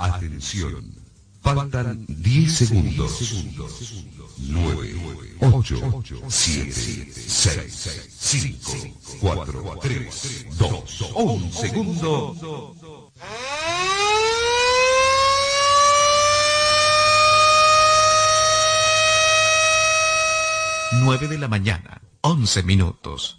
Atención. Faltan 10 segundos. 9, 8, 7, 6, 5, 4, 3, 2, 1 segundo. Nueve de la mañana, 11 minutos.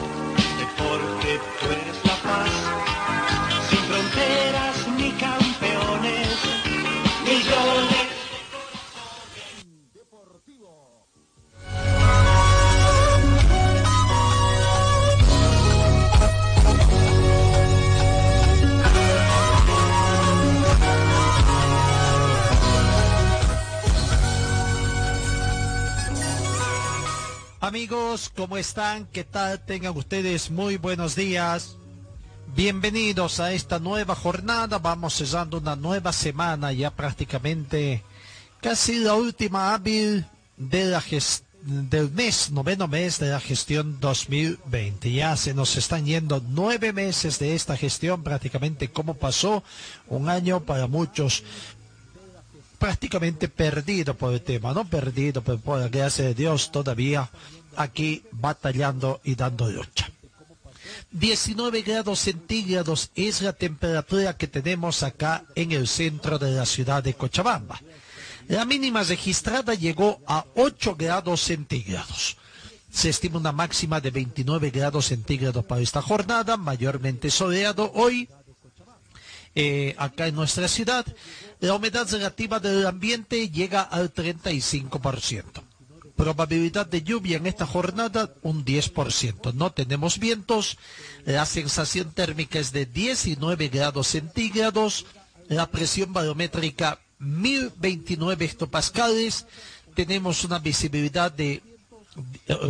Amigos, ¿cómo están? ¿Qué tal? Tengan ustedes muy buenos días. Bienvenidos a esta nueva jornada. Vamos cerrando una nueva semana, ya prácticamente casi la última hábil de la del mes, noveno mes de la gestión 2020. Ya se nos están yendo nueve meses de esta gestión, prácticamente como pasó un año para muchos prácticamente perdido por el tema, no perdido, pero por la gracia de Dios todavía aquí batallando y dando lucha. 19 grados centígrados es la temperatura que tenemos acá en el centro de la ciudad de Cochabamba. La mínima registrada llegó a 8 grados centígrados. Se estima una máxima de 29 grados centígrados para esta jornada, mayormente soleado hoy, eh, acá en nuestra ciudad, la humedad relativa del ambiente llega al 35%. Probabilidad de lluvia en esta jornada un 10%. No tenemos vientos. La sensación térmica es de 19 grados centígrados. La presión barométrica 1029 hectopascales. Tenemos una visibilidad de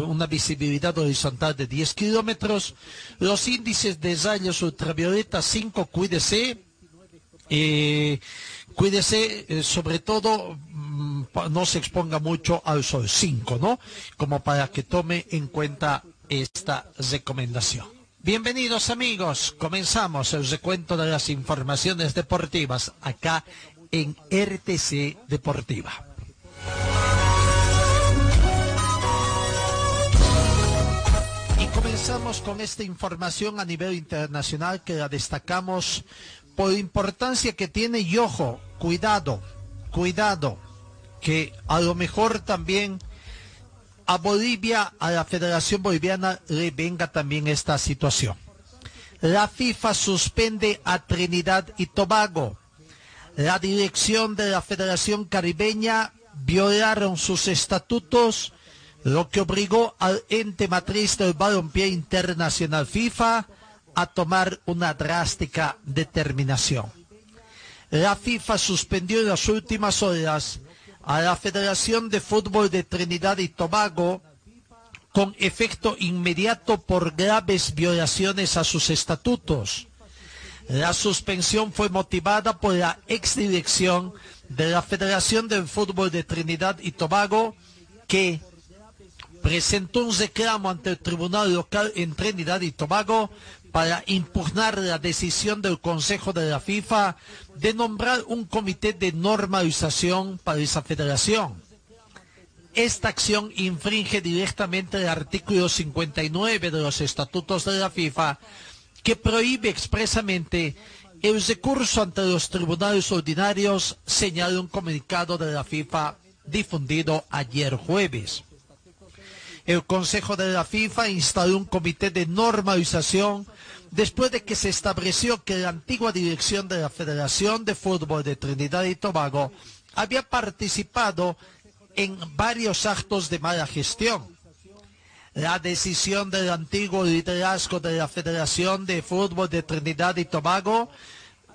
una visibilidad horizontal de 10 kilómetros. Los índices de rayos ultravioleta 5, cuídese. Eh, cuídese, eh, sobre todo, no se exponga mucho al sol 5, ¿no? Como para que tome en cuenta esta recomendación. Bienvenidos amigos, comenzamos el recuento de las informaciones deportivas acá en RTC Deportiva. Y comenzamos con esta información a nivel internacional que la destacamos por importancia que tiene y ojo, cuidado, cuidado, que a lo mejor también a Bolivia, a la Federación Boliviana le venga también esta situación. La FIFA suspende a Trinidad y Tobago. La dirección de la Federación Caribeña violaron sus estatutos, lo que obligó al ente matriz del balompié internacional FIFA a tomar una drástica determinación. La FIFA suspendió en las últimas horas a la Federación de Fútbol de Trinidad y Tobago con efecto inmediato por graves violaciones a sus estatutos. La suspensión fue motivada por la exdirección de la Federación del Fútbol de Trinidad y Tobago que presentó un reclamo ante el Tribunal Local en Trinidad y Tobago para impugnar la decisión del Consejo de la FIFA de nombrar un comité de normalización para esa federación. Esta acción infringe directamente el artículo 59 de los estatutos de la FIFA que prohíbe expresamente el recurso ante los tribunales ordinarios, señaló un comunicado de la FIFA difundido ayer jueves. El Consejo de la FIFA instaló un comité de normalización después de que se estableció que la antigua dirección de la Federación de Fútbol de Trinidad y Tobago había participado en varios actos de mala gestión. La decisión del antiguo liderazgo de la Federación de Fútbol de Trinidad y Tobago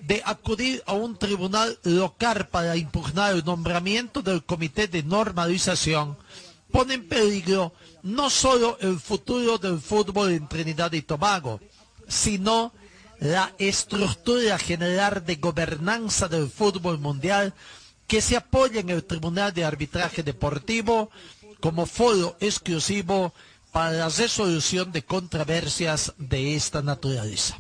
de acudir a un tribunal local para impugnar el nombramiento del Comité de Normalización pone en peligro no solo el futuro del fútbol en Trinidad y Tobago, sino la estructura general de gobernanza del fútbol mundial que se apoya en el Tribunal de Arbitraje Deportivo como foro exclusivo para la resolución de controversias de esta naturaleza.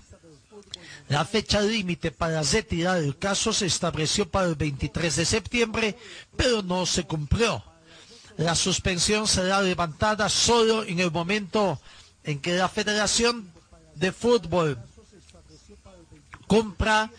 La fecha límite para retirar el caso se estableció para el 23 de septiembre, pero no se cumplió. La suspensión será levantada solo en el momento en que la Federación de Fútbol cumpla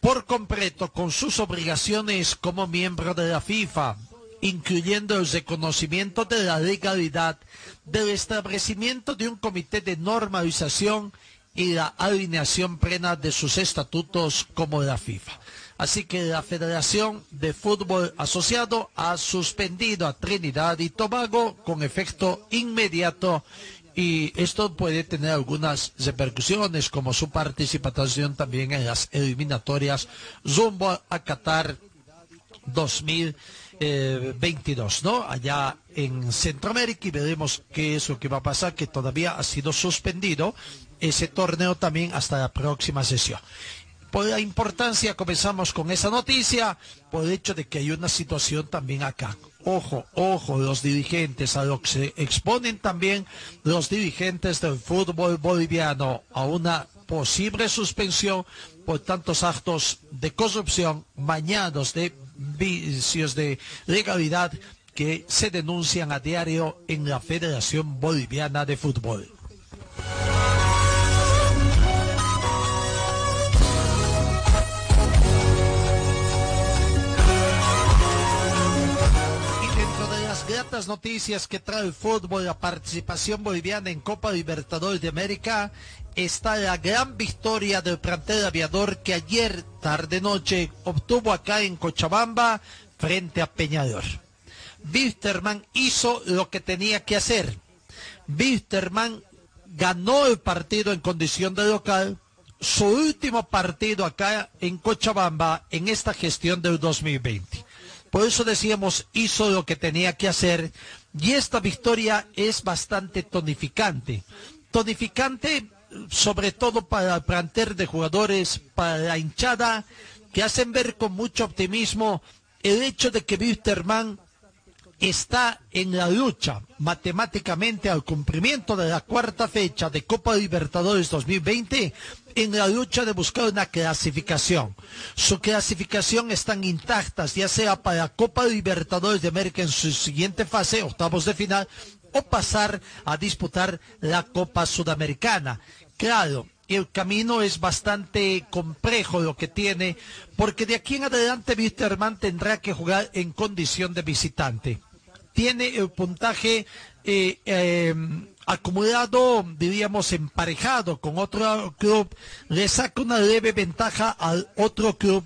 por completo con sus obligaciones como miembro de la FIFA, incluyendo el reconocimiento de la legalidad del establecimiento de un comité de normalización y la alineación plena de sus estatutos como la FIFA. Así que la Federación de Fútbol Asociado ha suspendido a Trinidad y Tobago con efecto inmediato y esto puede tener algunas repercusiones como su participación también en las eliminatorias rumbo a Qatar 2022, ¿no? Allá en Centroamérica y veremos qué es lo que va a pasar, que todavía ha sido suspendido ese torneo también hasta la próxima sesión. Por la importancia comenzamos con esa noticia, por el hecho de que hay una situación también acá ojo, ojo, los dirigentes, a lo que se exponen también los dirigentes del fútbol boliviano a una posible suspensión por tantos actos de corrupción mañados de vicios de legalidad que se denuncian a diario en la Federación Boliviana de Fútbol. Noticias que trae el fútbol, la participación boliviana en Copa Libertadores de América, está la gran victoria del plantel aviador que ayer tarde noche obtuvo acá en Cochabamba frente a Peñador. Wisterman hizo lo que tenía que hacer. Wisterman ganó el partido en condición de local, su último partido acá en Cochabamba en esta gestión del 2020. Por eso decíamos, hizo lo que tenía que hacer y esta victoria es bastante tonificante. Tonificante sobre todo para el planter de jugadores, para la hinchada, que hacen ver con mucho optimismo el hecho de que Wisterman está en la lucha matemáticamente al cumplimiento de la cuarta fecha de Copa Libertadores 2020 en la lucha de buscar una clasificación. Su clasificación están intactas, ya sea para Copa Libertadores de América en su siguiente fase, octavos de final, o pasar a disputar la Copa Sudamericana. Claro, el camino es bastante complejo lo que tiene, porque de aquí en adelante Wisterman tendrá que jugar en condición de visitante tiene el puntaje eh, em, acumulado, diríamos, emparejado con otro club, le saca una leve ventaja al otro club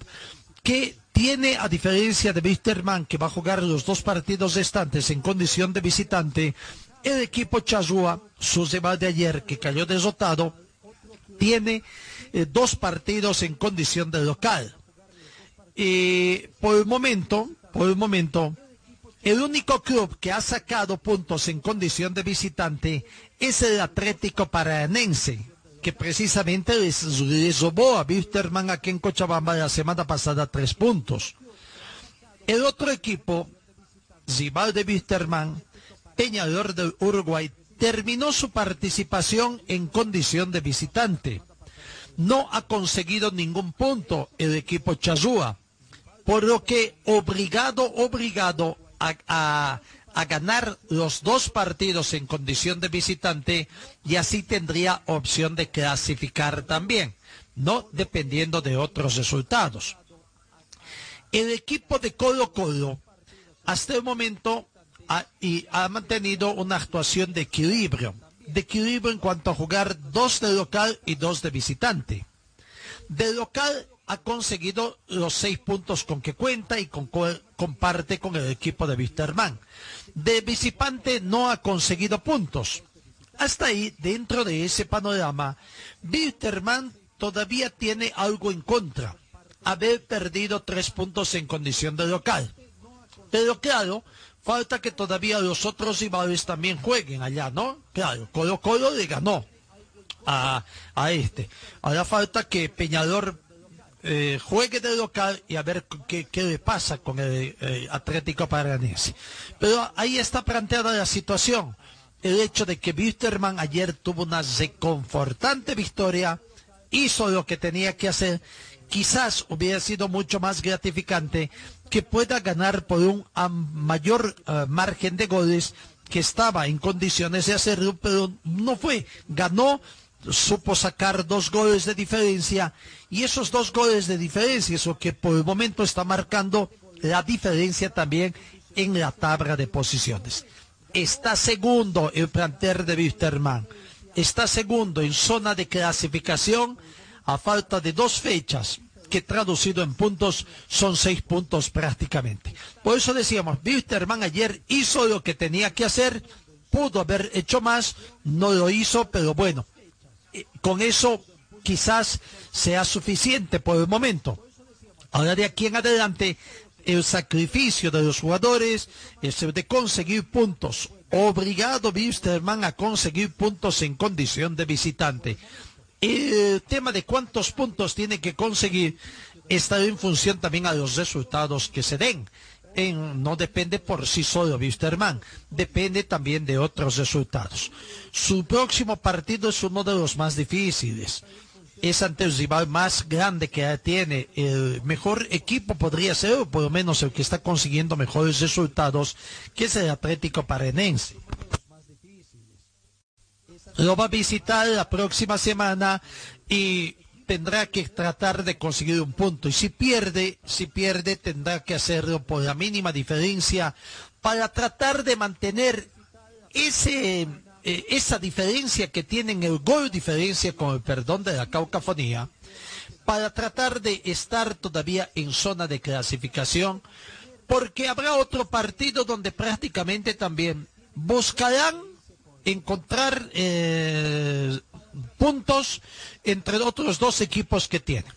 que tiene, a diferencia de Wisterman, que va a jugar los dos partidos restantes en condición de visitante, el equipo Chazúa, su rival de ayer, que cayó derrotado, tiene eh, dos partidos en condición de local. Y por el momento, por el momento, el único club que ha sacado puntos en condición de visitante es el Atlético Paranense, que precisamente les, robó a Wisterman aquí en Cochabamba la semana pasada tres puntos. El otro equipo, rival de Wisterman, Peñador del Uruguay, terminó su participación en condición de visitante. No ha conseguido ningún punto el equipo Chazúa, por lo que obligado, obligado a, ganar los dos partidos en condición de visitante y así tendría opción de clasificar también, no dependiendo de otros resultados. El equipo de Colo Colo hasta el momento ha, ha mantenido una actuación de equilibrio, de equilibrio en cuanto a jugar dos de local y dos de visitante. De local ha conseguido los seis puntos con que cuenta y con comparte con el equipo de Wisterman. De visitante no ha conseguido puntos. Hasta ahí, dentro de ese panorama, Wisterman todavía tiene algo en contra, haber perdido tres puntos en condición de local. Pero claro, Falta que todavía los otros rivales también jueguen allá, ¿no? Claro, Colo Colo le ganó a, a este. Ahora falta que Peñador eh, juegue de local y a ver qué, qué le pasa con el eh, Atlético Paranense. Pero ahí está planteada la situación. El hecho de que Wisterman ayer tuvo una reconfortante victoria, hizo lo que tenía que hacer, quizás hubiera sido mucho más gratificante que pueda ganar por un mayor eh, margen de goles que estaba en condiciones de hacerlo, pero no fue. Ganó, supo sacar dos goles de diferencia y esos dos goles de diferencia es lo que por el momento está marcando la diferencia también en la tabla de posiciones. Está segundo el plantel de Wisterman. Está segundo en zona de clasificación a falta de dos fechas que traducido en puntos son seis puntos prácticamente. Por eso decíamos, Wisterman ayer hizo lo que tenía que hacer, pudo haber hecho más, no lo hizo, pero bueno, con eso quizás sea suficiente por el momento. Ahora de aquí en adelante, el sacrificio de los jugadores es el de conseguir puntos. Obligado Wisterman a conseguir puntos en condición de visitante. El tema de cuántos puntos tiene que conseguir está en función también a los resultados que se den. No depende por sí solo Wisterman, depende también de otros resultados. Su próximo partido es uno de los más difíciles es ante el rival más grande que tiene. El mejor equipo podría ser, o por lo menos el que está consiguiendo mejores resultados, que es el Atlético Paranense. Lo va a visitar la próxima semana y tendrá que tratar de conseguir un punto. Y si pierde, si pierde, tendrá que hacerlo por la mínima diferencia para tratar de mantener ese, eh, esa diferencia que tienen el gol diferencia con el perdón de la caucafonía para tratar de estar todavía en zona de clasificación porque habrá otro partido donde prácticamente también buscarán encontrar eh, puntos entre otros dos equipos que tienen.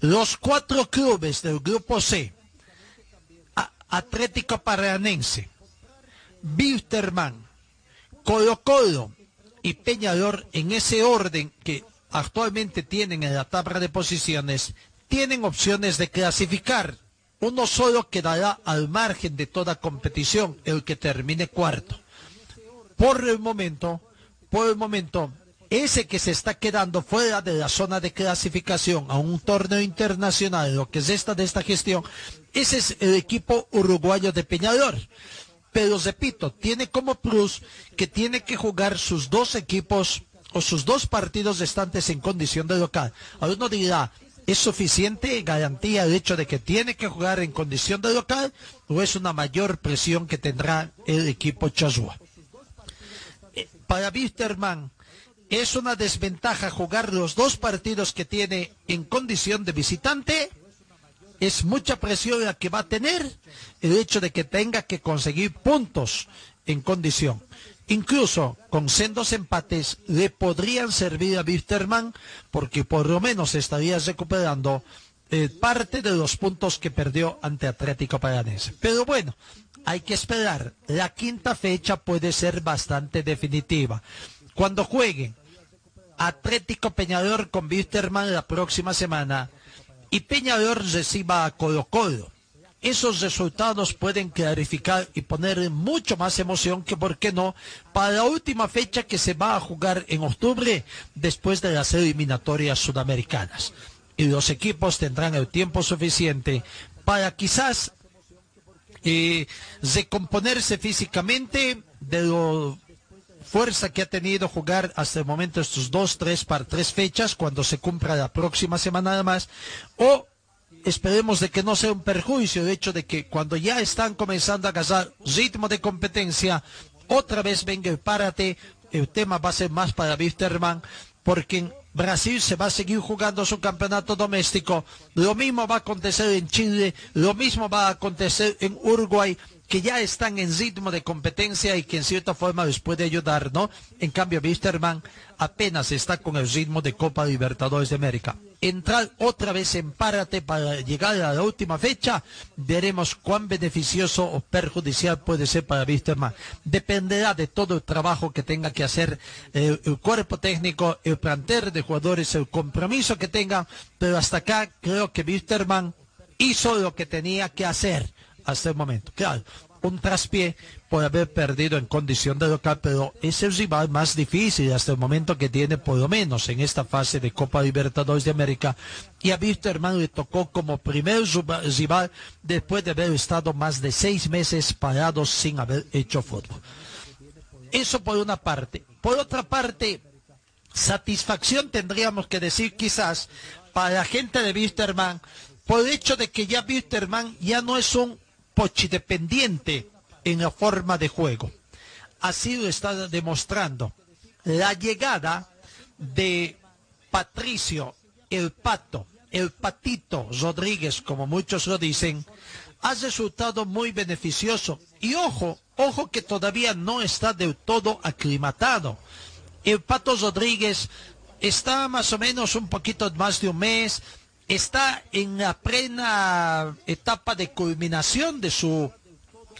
Los cuatro clubes del grupo C, Atlético Paranense, Wilterman, Colo Colo y Peñador en ese orden que actualmente tienen en la tabla de posiciones, tienen opciones de clasificar. Uno solo quedará al margen de toda competición, el que termine cuarto. Por el momento, por el momento, ese que se está quedando fuera de la zona de clasificación a un torneo internacional, lo que es esta de esta gestión, ese es el equipo uruguayo de Peñador. Pero repito, tiene como plus que tiene que jugar sus dos equipos o sus dos partidos restantes en condición de local. Ahora uno dirá, ¿es suficiente garantía el hecho de que tiene que jugar en condición de local o es una mayor presión que tendrá el equipo Chazua? Eh, Para Wisterman es una desventaja jugar los dos partidos que tiene en condición de visitante es mucha presión la que va a tener el hecho de que tenga que conseguir puntos en condición. Incluso con sendos empates le podrían servir a Wisterman porque por lo menos estaría recuperando eh, parte de los puntos que perdió ante Atlético Paranense. Pero bueno, hay que esperar. La quinta fecha puede ser bastante definitiva. Cuando jueguen Atlético Peñador con Wisterman la próxima semana y Peñador reciba a Colo Colo. Esos resultados pueden clarificar y poner mucho más emoción que, ¿por qué no?, para la última fecha que se va a jugar en octubre después de las eliminatorias sudamericanas. Y los equipos tendrán el tiempo suficiente para quizás eh, recomponerse físicamente de lo fuerza que ha tenido jugar hasta el momento estos dos, tres para tres fechas cuando se cumpla la próxima semana además o esperemos de que no sea un perjuicio el hecho de que cuando ya están comenzando a agarrar ritmo de competencia otra vez venga el párate el tema va a ser más para Wisterman porque Brasil se va a seguir jugando su campeonato doméstico. Lo mismo va a acontecer en Chile, lo mismo va a acontecer en Uruguay que ya están en ritmo de competencia y que en cierta forma les puede ayudar, ¿no? En cambio, Wisterman apenas está con el ritmo de Copa Libertadores de América. Entrar otra vez en párate para llegar a la última fecha, veremos cuán beneficioso o perjudicial puede ser para Wisterman. Dependerá de todo el trabajo que tenga que hacer el, el cuerpo técnico, el plantel de jugadores, el compromiso que tenga, pero hasta acá creo que Wisterman hizo lo que tenía que hacer hasta el momento. Claro, un traspié por haber perdido en condición de local, pero es el rival más difícil hasta el momento que tiene, por lo menos en esta fase de Copa Libertadores de América. Y a Wisterman le tocó como primer rival después de haber estado más de seis meses parados sin haber hecho fútbol. Eso por una parte. Por otra parte, satisfacción tendríamos que decir quizás para la gente de Wisterman por el hecho de que ya Wisterman ya no es un pochidependiente en la forma de juego. Así lo está demostrando. La llegada de Patricio, el pato, el patito Rodríguez, como muchos lo dicen, ha resultado muy beneficioso. Y ojo, ojo que todavía no está del todo aclimatado. El pato Rodríguez está más o menos un poquito más de un mes, está en la plena etapa de culminación de su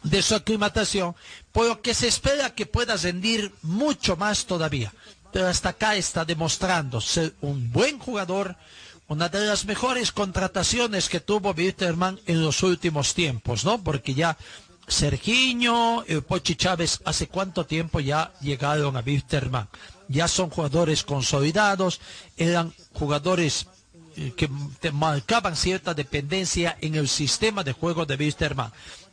de su aclimatación, por lo que se espera que pueda rendir mucho más todavía. Pero hasta acá está demostrando ser un buen jugador, una de las mejores contrataciones que tuvo Bitterman en los últimos tiempos, ¿no? Porque ya Sergiño, el Pochi Chávez, ¿hace cuánto tiempo ya llegaron a Bitterman? Ya son jugadores consolidados, eran jugadores que marcaban cierta dependencia en el sistema de juego de Wisterman.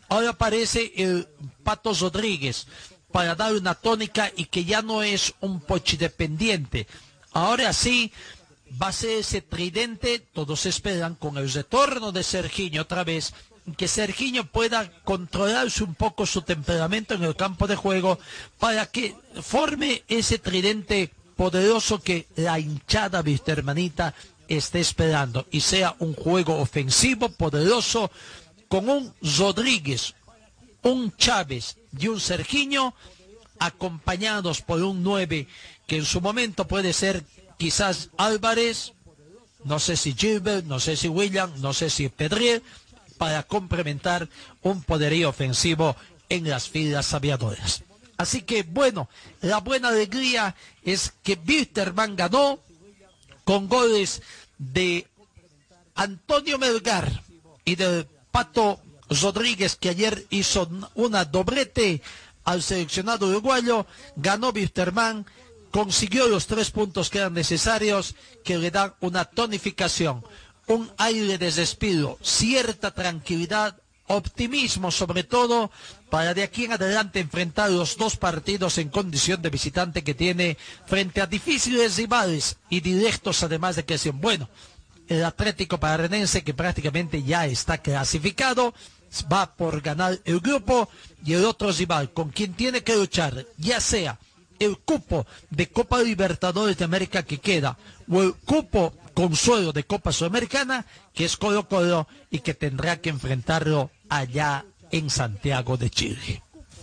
Ahora aparece el Pato Rodríguez para dar una tónica y que ya no es un pochidependiente. Ahora sí va a ser ese tridente, todos esperan, con el retorno de Sergiño otra vez, que Sergiño pueda controlarse un poco su temperamento en el campo de juego para que forme ese tridente poderoso que la hinchada Wistermanita esté esperando y sea un juego ofensivo poderoso con un Rodríguez, un Chávez y un Sergiño acompañados por un 9 que en su momento puede ser quizás Álvarez, no sé si Gilbert, no sé si William, no sé si Pedrier, para complementar un poderío ofensivo en las filas aviadoras. Así que bueno, la buena alegría es que Wisterman ganó con goles de Antonio Melgar y del Pato Rodríguez, que ayer hizo una doblete al seleccionado uruguayo, ganó Wisterman, consiguió los tres puntos que eran necesarios, que le dan una tonificación, un aire de despido, cierta tranquilidad, optimismo sobre todo para de aquí en adelante enfrentar los dos partidos en condición de visitante que tiene frente a difíciles rivales y directos además de que son bueno. El Atlético Paranense que prácticamente ya está clasificado va por ganar el grupo y el otro rival con quien tiene que luchar, ya sea el cupo de Copa Libertadores de América que queda o el cupo consuelo de Copa Sudamericana que es Colo Colo y que tendrá que enfrentarlo allá en Santiago de Chile.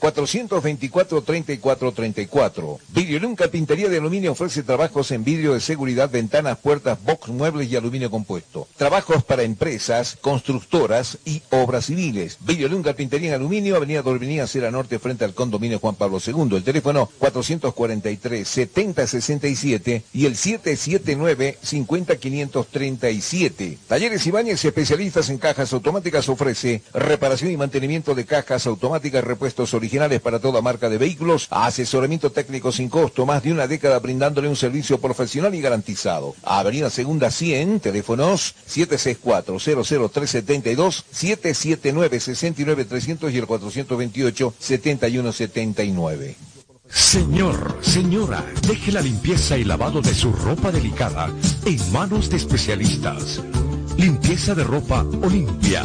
424-3434. Vidrio Pintería de Aluminio ofrece trabajos en vidrio de seguridad, ventanas, puertas, box, muebles y aluminio compuesto. Trabajos para empresas, constructoras y obras civiles. Vidrio Pintería en Aluminio, Avenida Dorminía, Cera Norte, frente al condominio Juan Pablo II. El teléfono 443-7067 y el 779-50537. Talleres Ibáñez, especialistas en cajas automáticas, ofrece reparación y mantenimiento de cajas automáticas, repuestos originales para toda marca de vehículos, asesoramiento técnico sin costo, más de una década brindándole un servicio profesional y garantizado. Avenida Segunda 100, teléfonos 764-00372, 779-69300 y el 428-7179. Señor, señora, deje la limpieza y lavado de su ropa delicada en manos de especialistas. Limpieza de ropa Olimpia.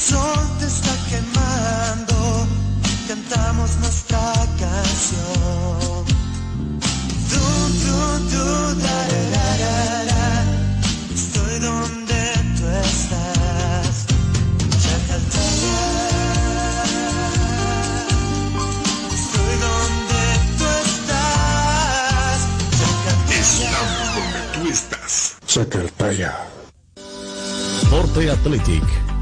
sol te está quemando, cantamos nuestra canción. Du, du, du, da, da, da, da, Estoy donde tú estás. Chacaltaya. Estoy donde tú estás. Estamos donde tú estás. Forte Athletic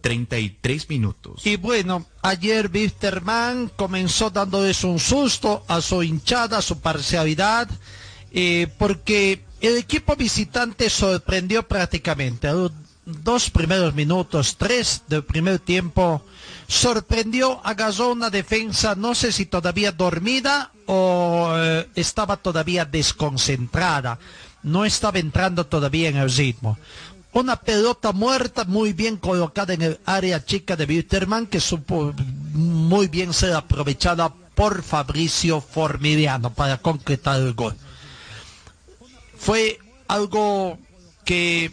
33 minutos. Y bueno, ayer Wisterman comenzó dándoles un susto a su hinchada, a su parcialidad, eh, porque el equipo visitante sorprendió prácticamente. A los dos primeros minutos, tres del primer tiempo, sorprendió, agarró una defensa, no sé si todavía dormida o eh, estaba todavía desconcentrada, no estaba entrando todavía en el ritmo. Una pelota muerta muy bien colocada en el área chica de Wilterman que supo muy bien ser aprovechada por Fabricio Formiliano para concretar el gol. Fue algo que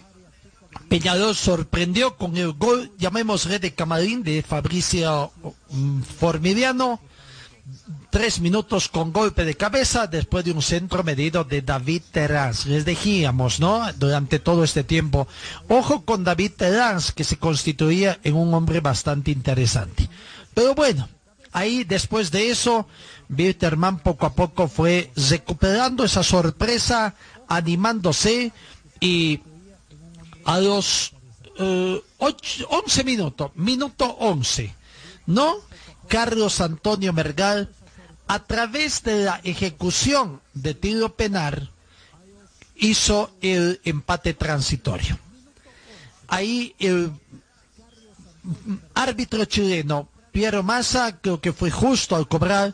Peñarol sorprendió con el gol, llamémosle de camarín de Fabricio mm, Formiliano. Tres minutos con golpe de cabeza después de un centro medido de David Terrans. Les decíamos, ¿no? Durante todo este tiempo. Ojo con David Terrans, que se constituía en un hombre bastante interesante. Pero bueno, ahí después de eso, Bitterman poco a poco fue recuperando esa sorpresa, animándose y a los eh, ocho- 11 minutos, minuto 11, ¿no? Carlos Antonio Mergal, a través de la ejecución de tiro penal, hizo el empate transitorio. Ahí el árbitro chileno, Piero Massa, creo que fue justo al cobrar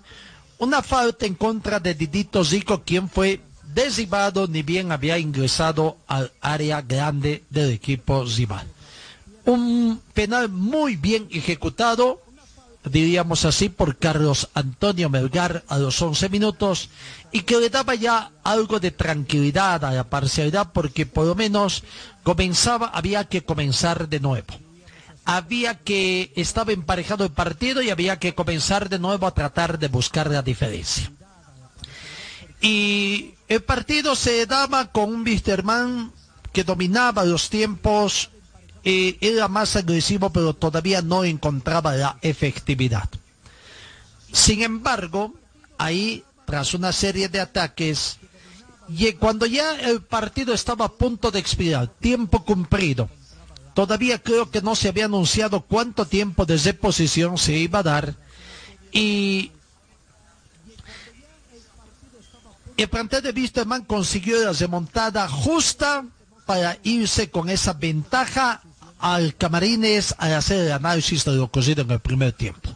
una falta en contra de Didito Zico, quien fue derribado ni bien había ingresado al área grande del equipo rival. Un penal muy bien ejecutado, diríamos así, por Carlos Antonio Melgar a los 11 minutos y que le daba ya algo de tranquilidad a la parcialidad porque por lo menos comenzaba, había que comenzar de nuevo. Había que, estaba emparejado el partido y había que comenzar de nuevo a tratar de buscar la diferencia. Y el partido se daba con un Wisterman que dominaba los tiempos, eh, era más agresivo, pero todavía no encontraba la efectividad. Sin embargo, ahí, tras una serie de ataques, y cuando ya el partido estaba a punto de expirar, tiempo cumplido, todavía creo que no se había anunciado cuánto tiempo de reposición se iba a dar, y el plantel de Wisterman consiguió la remontada justa para irse con esa ventaja al camarines a hacer el análisis de lo ocurrido en el primer tiempo.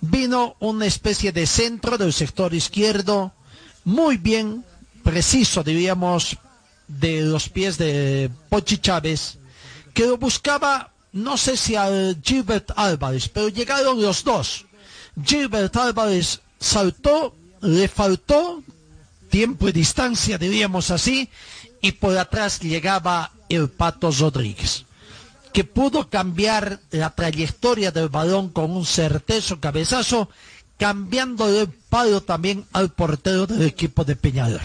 Vino una especie de centro del sector izquierdo, muy bien, preciso, diríamos, de los pies de Pochi Chávez, que lo buscaba, no sé si al Gilbert Álvarez, pero llegaron los dos. Gilbert Álvarez saltó, le faltó tiempo y distancia, diríamos así, y por atrás llegaba el Pato Rodríguez, que pudo cambiar la trayectoria del balón con un certezo cabezazo, cambiando el palo también al portero del equipo de Peñador.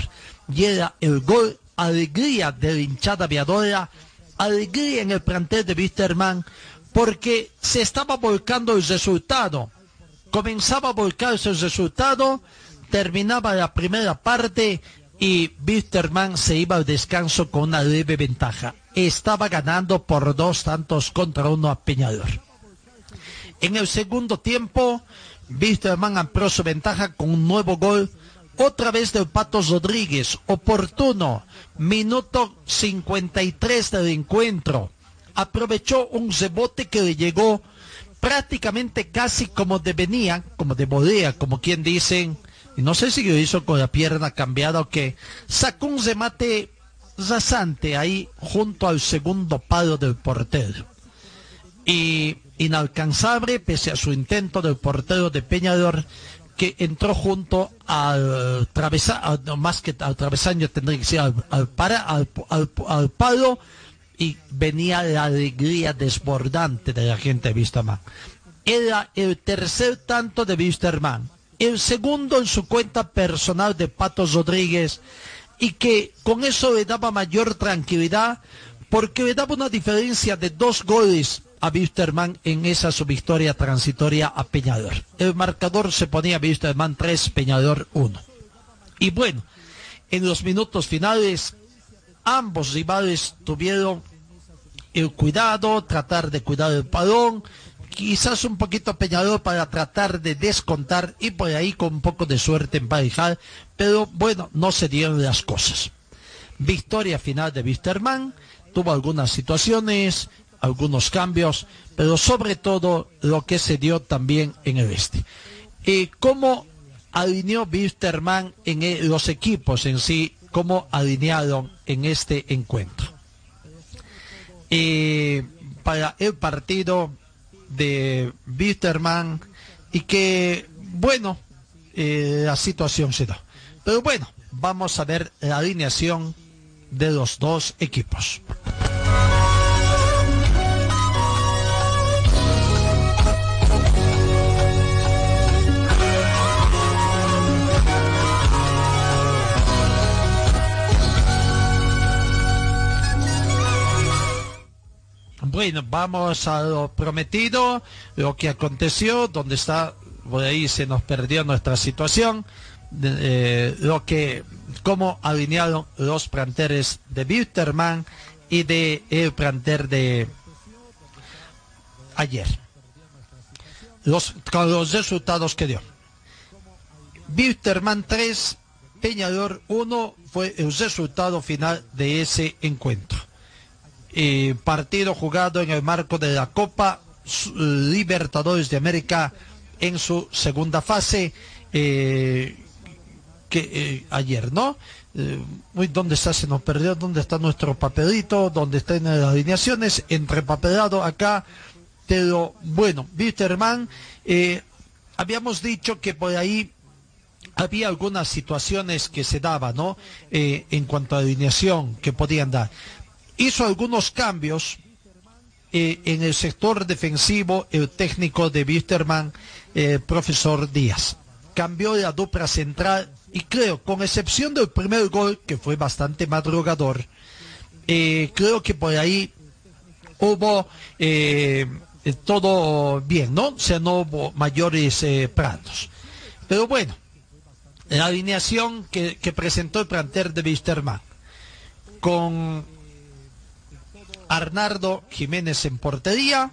Y era el gol, alegría de hinchada aviadora, alegría en el plantel de Wisterman, porque se estaba volcando el resultado. Comenzaba a volcarse el resultado, terminaba la primera parte y Wisterman se iba al descanso con una leve ventaja. Estaba ganando por dos tantos contra uno a Peñador. En el segundo tiempo, Wisterman amplió su ventaja con un nuevo gol, otra vez del Patos Rodríguez, oportuno, minuto 53 del encuentro. Aprovechó un rebote que le llegó prácticamente casi como de venía, como de bodea, como quien dicen, y no sé si lo hizo con la pierna cambiada o qué, sacó un remate rasante ahí junto al segundo palo del portero. Y inalcanzable, pese a su intento del portero de Peñador, que entró junto al travesaño, más que al travesaño tendría que ser al, para, al, al, palo, y venía la alegría desbordante de la gente de Wisterman. Era el tercer tanto de Wisterman el segundo en su cuenta personal de Patos Rodríguez y que con eso daba mayor tranquilidad porque le daba una diferencia de dos goles a Wisterman en esa su victoria transitoria a Peñador. El marcador se ponía Wisterman 3, Peñador 1. Y bueno, en los minutos finales ambos rivales tuvieron el cuidado, tratar de cuidar el balón, quizás un poquito peñador para tratar de descontar y por ahí con un poco de suerte emparejar, pero bueno, no se dieron las cosas. Victoria final de Wisterman, tuvo algunas situaciones, algunos cambios, pero sobre todo lo que se dio también en el este. y ¿Cómo alineó Wisterman en los equipos en sí? ¿Cómo alinearon en este encuentro? para el partido de Bitterman y que, bueno, eh, la situación se da. Pero bueno, vamos a ver la alineación de los dos equipos. Bueno, vamos a lo prometido, lo que aconteció, donde está, por ahí se nos perdió nuestra situación, eh, lo que, cómo alinearon los planteles de Bitterman y de el planter de ayer. Los, con los resultados que dio. Bitterman 3, Peñador 1 fue el resultado final de ese encuentro partido jugado en el marco de la Copa Libertadores de América en su segunda fase. Eh, que eh, ayer, ¿no? Eh, ¿Dónde está? Se nos perdió. ¿Dónde está nuestro papelito? ¿Dónde están las alineaciones? Entrepapelado acá. Pero bueno, Bitterman, habíamos dicho que por ahí había algunas situaciones que se daban, ¿no? En cuanto a alineación que podían dar. Hizo algunos cambios en el sector defensivo, el técnico de Bitterman, el profesor Díaz. Cambió la dupla central y creo, con excepción del primer gol, que fue bastante madrugador, eh, creo que por ahí hubo eh, todo bien, ¿no? O sea, no hubo mayores eh, prados. Pero bueno, la alineación que, presentó el planter de Wisterman, con Arnardo Jiménez en portería,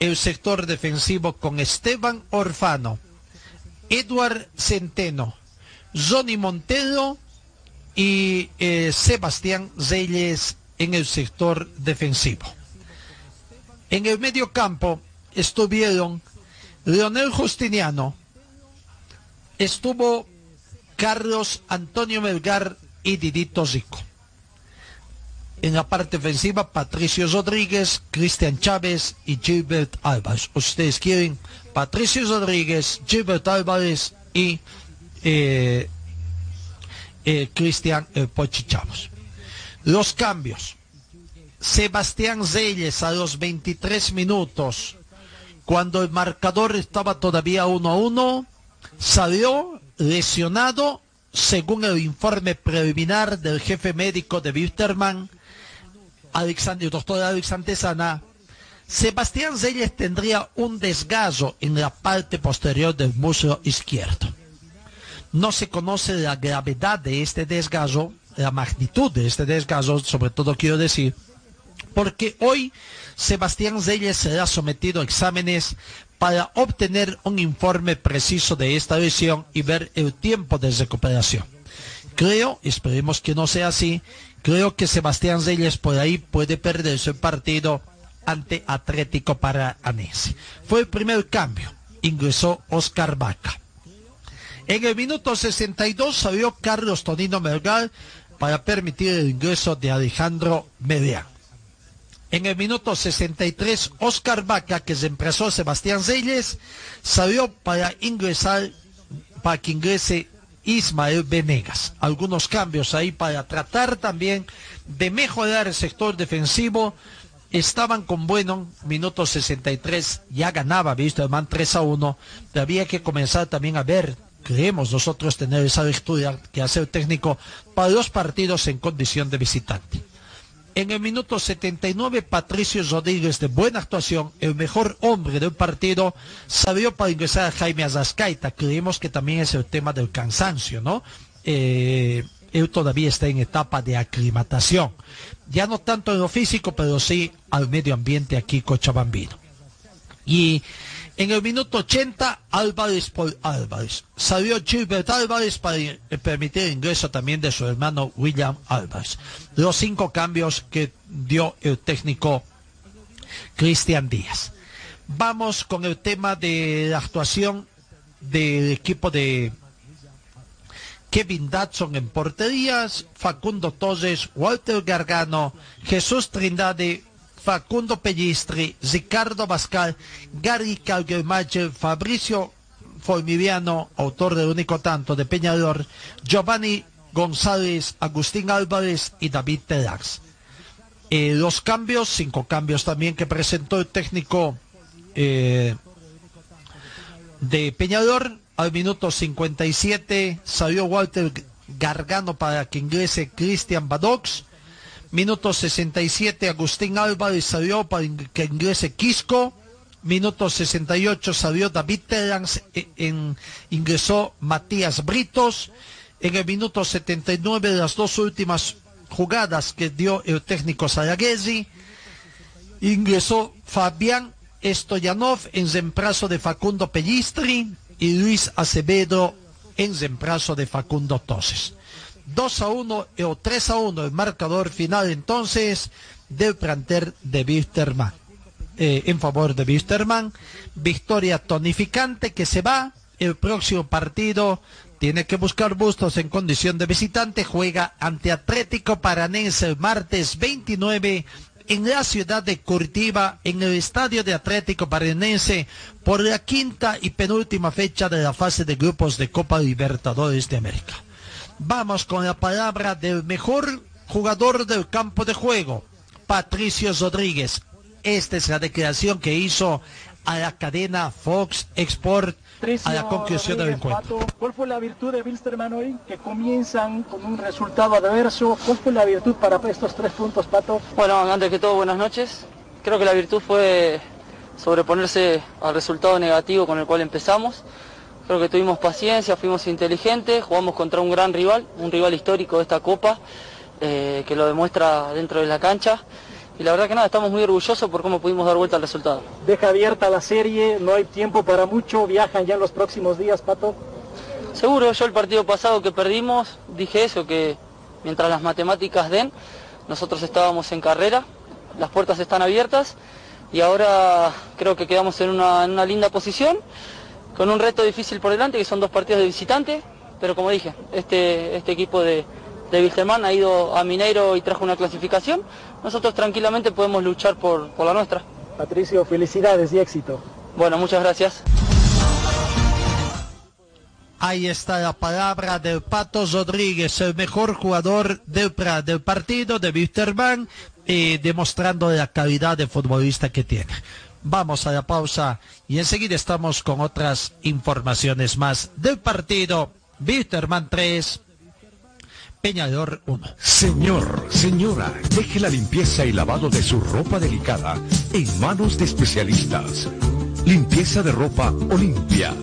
el sector defensivo con Esteban Orfano, Edward Centeno, Johnny Montero y eh, Sebastián Zeyes en el sector defensivo. En el medio campo estuvieron Leonel Justiniano, estuvo Carlos Antonio Melgar y Didito Zico. En la parte ofensiva, Patricio Rodríguez, Cristian Chávez y Gilbert Álvarez. Ustedes quieren Patricio Rodríguez, Gilbert Álvarez y eh, eh, Cristian eh, Pochichavos. Los cambios. Sebastián Zeyes a los 23 minutos, cuando el marcador estaba todavía 1 a 1, salió lesionado, según el informe preliminar del jefe médico de Wilterman, Alexander, el doctor Alexander Sana, Sebastián Zeyes tendría un desgazo en la parte posterior del muslo izquierdo. No se conoce la gravedad de este desgazo, la magnitud de este desgazo, sobre todo quiero decir, porque hoy Sebastián Zeyes será sometido a exámenes para obtener un informe preciso de esta lesión y ver el tiempo de recuperación. Creo, esperemos que no sea así, creo que Sebastián Zeyes por ahí puede perderse el partido ante Atlético Paranense. Fue el primer cambio. Ingresó Oscar Vaca. En el minuto 62 salió Carlos Tonino Melgar para permitir el ingreso de Alejandro Medea. En el minuto 63, Oscar Vaca, que se emplazó Sebastián Zeyes, salió para ingresar, para que ingrese Ismael Venegas. Algunos cambios ahí para tratar también de mejorar el sector defensivo. Estaban con bueno, minuto 63, ya ganaba, visto el man 3 a 1. Había que comenzar también a ver creemos nosotros tener esa lectura que hace el técnico para los partidos en condición de visitante. En el minuto 79, Patricio Rodríguez, de buena actuación, el mejor hombre del partido, salió para ingresar a Jaime Azascaita. Creemos que también es el tema del cansancio, ¿no? Eh, él todavía está en etapa de aclimatación. Ya no tanto en lo físico, pero sí al medio ambiente aquí Cochabambino. Y en el minuto 80, Álvarez por Álvarez. Salió Gilbert Álvarez para permitir el ingreso también de su hermano William Álvarez. Los cinco cambios que dio el técnico Cristian Díaz. Vamos con el tema de la actuación del equipo de Kevin Datson en porterías, Facundo Torres, Walter Gargano, Jesús Trindade, Facundo Pellistri, Ricardo Bascal, Gary Calguemacher, Fabricio Formiviano, autor del único tanto de Peñador, Giovanni González, Agustín Álvarez y David Telax. Eh, los cambios, cinco cambios también que presentó el técnico eh, de Peñador. Al minuto 57 salió Walter Gargano para que ingrese Cristian Badox. Minuto 67, Agustín Álvarez salió para que ingrese Quisco. Minuto 68 salió David Terans, e, en, ingresó Matías Britos. En el minuto 79, las dos últimas jugadas que dio el técnico Saraguesi, ingresó Fabián Stoyanov en reemplazo de Facundo Pellistri y Luis Acevedo en reemplazo de Facundo Toses. 2 a 1 o 3 a 1 el marcador final entonces del planter de Wisterman. Eh, en favor de Wisterman. Victoria tonificante que se va el próximo partido tiene que buscar Bustos en condición de visitante, juega ante Atlético Paranense el martes 29 en la ciudad de Curitiba, en el estadio de Atlético Paranense, por la quinta y penúltima fecha de la fase de grupos de Copa Libertadores de América. Vamos con la palabra del mejor jugador del campo de juego, Patricio Rodríguez. Esta es la declaración que hizo a la cadena Fox Export a la conclusión del encuentro. ¿Cuál fue la virtud de Wilstermann hoy? Que comienzan con un resultado adverso. ¿Cuál fue la virtud para estos tres puntos, Pato? Bueno, antes que todo, buenas noches. Creo que la virtud fue sobreponerse al resultado negativo con el cual empezamos. Creo que tuvimos paciencia, fuimos inteligentes, jugamos contra un gran rival, un rival histórico de esta Copa, eh, que lo demuestra dentro de la cancha y la verdad que nada, estamos muy orgullosos por cómo pudimos dar vuelta al resultado. Deja abierta la serie, no hay tiempo para mucho, viajan ya en los próximos días, Pato. Seguro, yo el partido pasado que perdimos dije eso, que mientras las matemáticas den, nosotros estábamos en carrera, las puertas están abiertas y ahora creo que quedamos en una, en una linda posición, con un reto difícil por delante, que son dos partidos de visitante, pero como dije, este, este equipo de, de Wilstermann ha ido a Mineiro y trajo una clasificación, nosotros tranquilamente podemos luchar por, por la nuestra. Patricio, felicidades y éxito. Bueno, muchas gracias. Ahí está la palabra del Pato Rodríguez, el mejor jugador del, del partido de Wilstermann, eh, demostrando la calidad de futbolista que tiene. Vamos a la pausa y enseguida estamos con otras informaciones más del partido. Wilstermann 3, Peñador 1. Señor, señora, deje la limpieza y lavado de su ropa delicada en manos de especialistas. Limpieza de ropa Olimpia.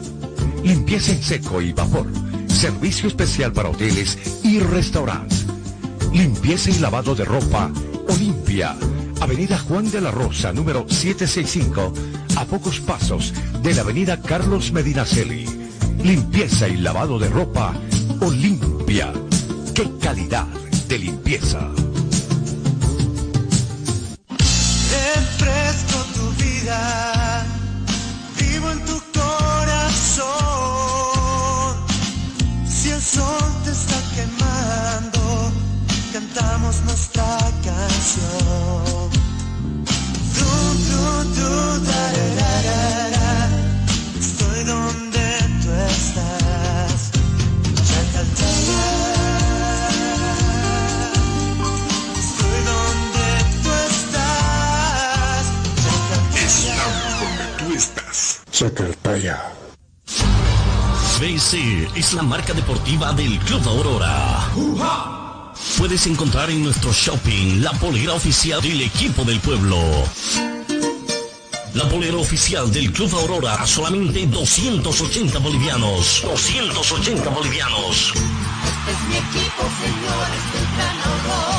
Limpieza en seco y vapor. Servicio especial para hoteles y restaurantes. Limpieza y lavado de ropa Olimpia. Avenida Juan de la Rosa, número 765, a pocos pasos de la Avenida Carlos Medinaceli. Limpieza y lavado de ropa Olimpia ¡Qué calidad de limpieza! Tu vida, vivo en tu corazón. Si el sol te está quemando, cantamos nuestra canción. Du, du, du, da, da, da, da, Estoy donde tú estás. Chacaltaya. Estoy donde tú estás. Estamos donde tú estás. Chacaltaya. BC es la marca deportiva del Club Aurora. Puedes encontrar en nuestro shopping la polera oficial del equipo del pueblo. La polera oficial del Club Aurora a solamente 280 bolivianos. 280 bolivianos. Este es mi equipo, señores del Gran.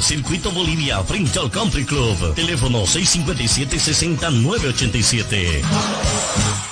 Circuito Bolivia frente al Country Club. Teléfono 657-6987.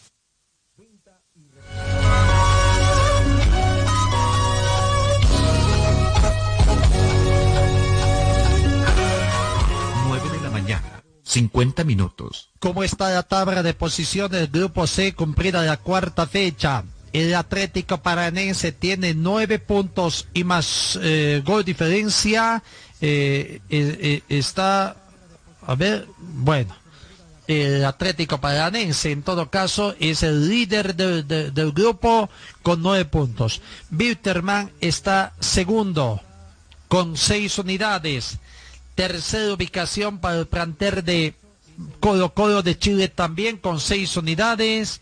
50 minutos. ¿Cómo está la tabla de posiciones del Grupo C cumplida la cuarta fecha? El Atlético Paranense tiene nueve puntos y más eh, gol diferencia. Eh, eh, eh, está, a ver, bueno, el Atlético Paranense en todo caso es el líder de- de- del grupo con nueve puntos. Wilterman está segundo con seis unidades. Tercera ubicación para el planter de Colo Colo de Chile también con seis unidades.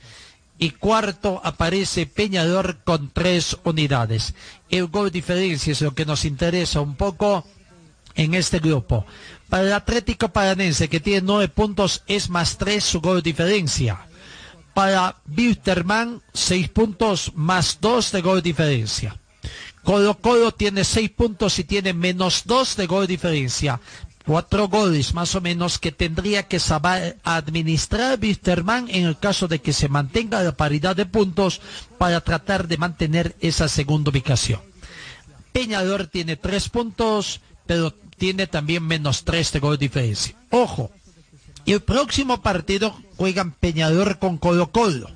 Y cuarto aparece Peñador con tres unidades. El gol diferencia es lo que nos interesa un poco en este grupo. Para el Atlético Paranense, que tiene nueve puntos, es más tres su gol diferencia. Para Wilterman, seis puntos más dos de gol diferencia. Colo Colo tiene seis puntos y tiene menos dos de gol diferencia. Cuatro goles más o menos que tendría que saber administrar Wisterman en el caso de que se mantenga la paridad de puntos para tratar de mantener esa segunda ubicación. Peñador tiene tres puntos, pero tiene también menos tres de gol diferencia. Ojo, el próximo partido juegan Peñador con Colo Colo.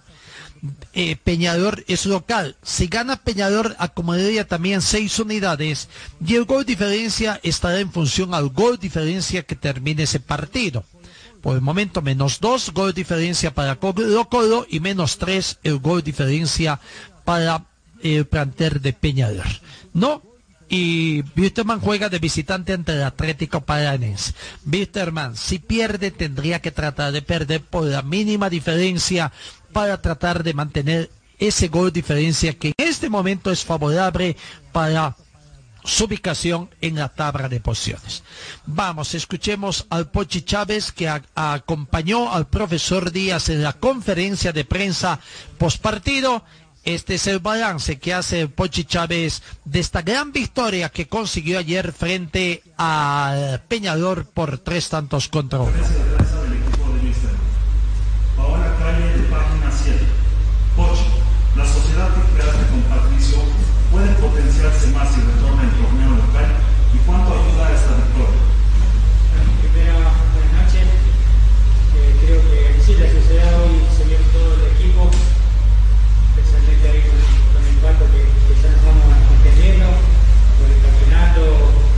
Eh, Peñador es local. Si gana Peñador, acomodaría también seis unidades y el gol diferencia estará en función al gol diferencia que termine ese partido. Por el momento, menos dos gol diferencia para Colo y menos tres el gol diferencia para el planter de Peñador. No, y Wisterman juega de visitante ante el Atlético Paranense. Wisterman, si pierde, tendría que tratar de perder por la mínima diferencia para tratar de mantener ese gol diferencia que en este momento es favorable para su ubicación en la tabla de posiciones. Vamos, escuchemos al Pochi Chávez que acompañó al profesor Díaz en la conferencia de prensa postpartido. Este es el balance que hace el Pochi Chávez de esta gran victoria que consiguió ayer frente al Peñador por tres tantos contra uno. Paola Calle de página 7. Pochi, la sociedad que creaste con Patricio puede potenciarse más si retorna el torneo local y cuánto ayuda a esta victoria. Primero, buenas noches. Eh, creo que sí, la sociedad hoy se vio todo el equipo, especialmente ahí con, el cuarto que, que ya nos vamos entendiendo, por el campeonato,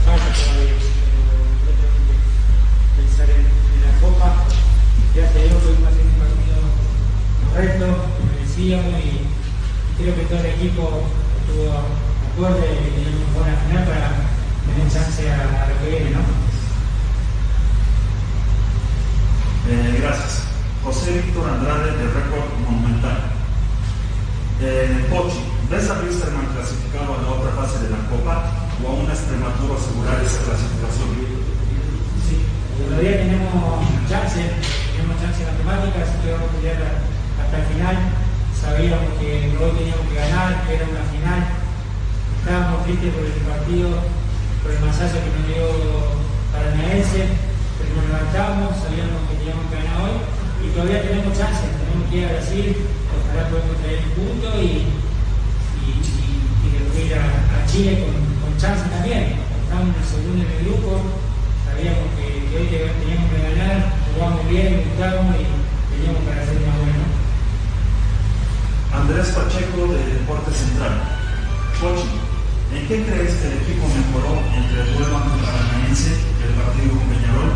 falta todavía, pero pensar en, la copa. Gracias a Dios pudimos hacer un partido correcto, que merecíamos y creo que todo el equipo estuvo una buena final para tener chance a, a lo que viene, ¿no? Eh, gracias. José Víctor Andrade de Récord Monumental. Eh, Pochi, ¿ves a Wisterman clasificado a la otra fase de la Copa o aún es prematuro asegurar esa clasificación? Sí, todavía tenemos chance, tenemos chance en matemáticas, así que vamos a pelear hasta el final. Sabíamos que hoy teníamos que ganar, que era una final. Estábamos tristes por el partido, por el masazo que nos dio Paranaense, pero nos levantamos, sabíamos que teníamos que ganar hoy y todavía tenemos chance, tenemos que ir a Brasil, ojalá podemos traer un punto y, y, ir a, Chile con, con chance también. Estamos en el segundo en el grupo, sabíamos que, hoy te- teníamos que ganar, jugamos bien, gustamos y teníamos para hacer más bueno. Andrés Pacheco de Deporte Central. ¿En qué crees que el equipo mejoró entre el duelo Paranaense y el partido con Peñarol,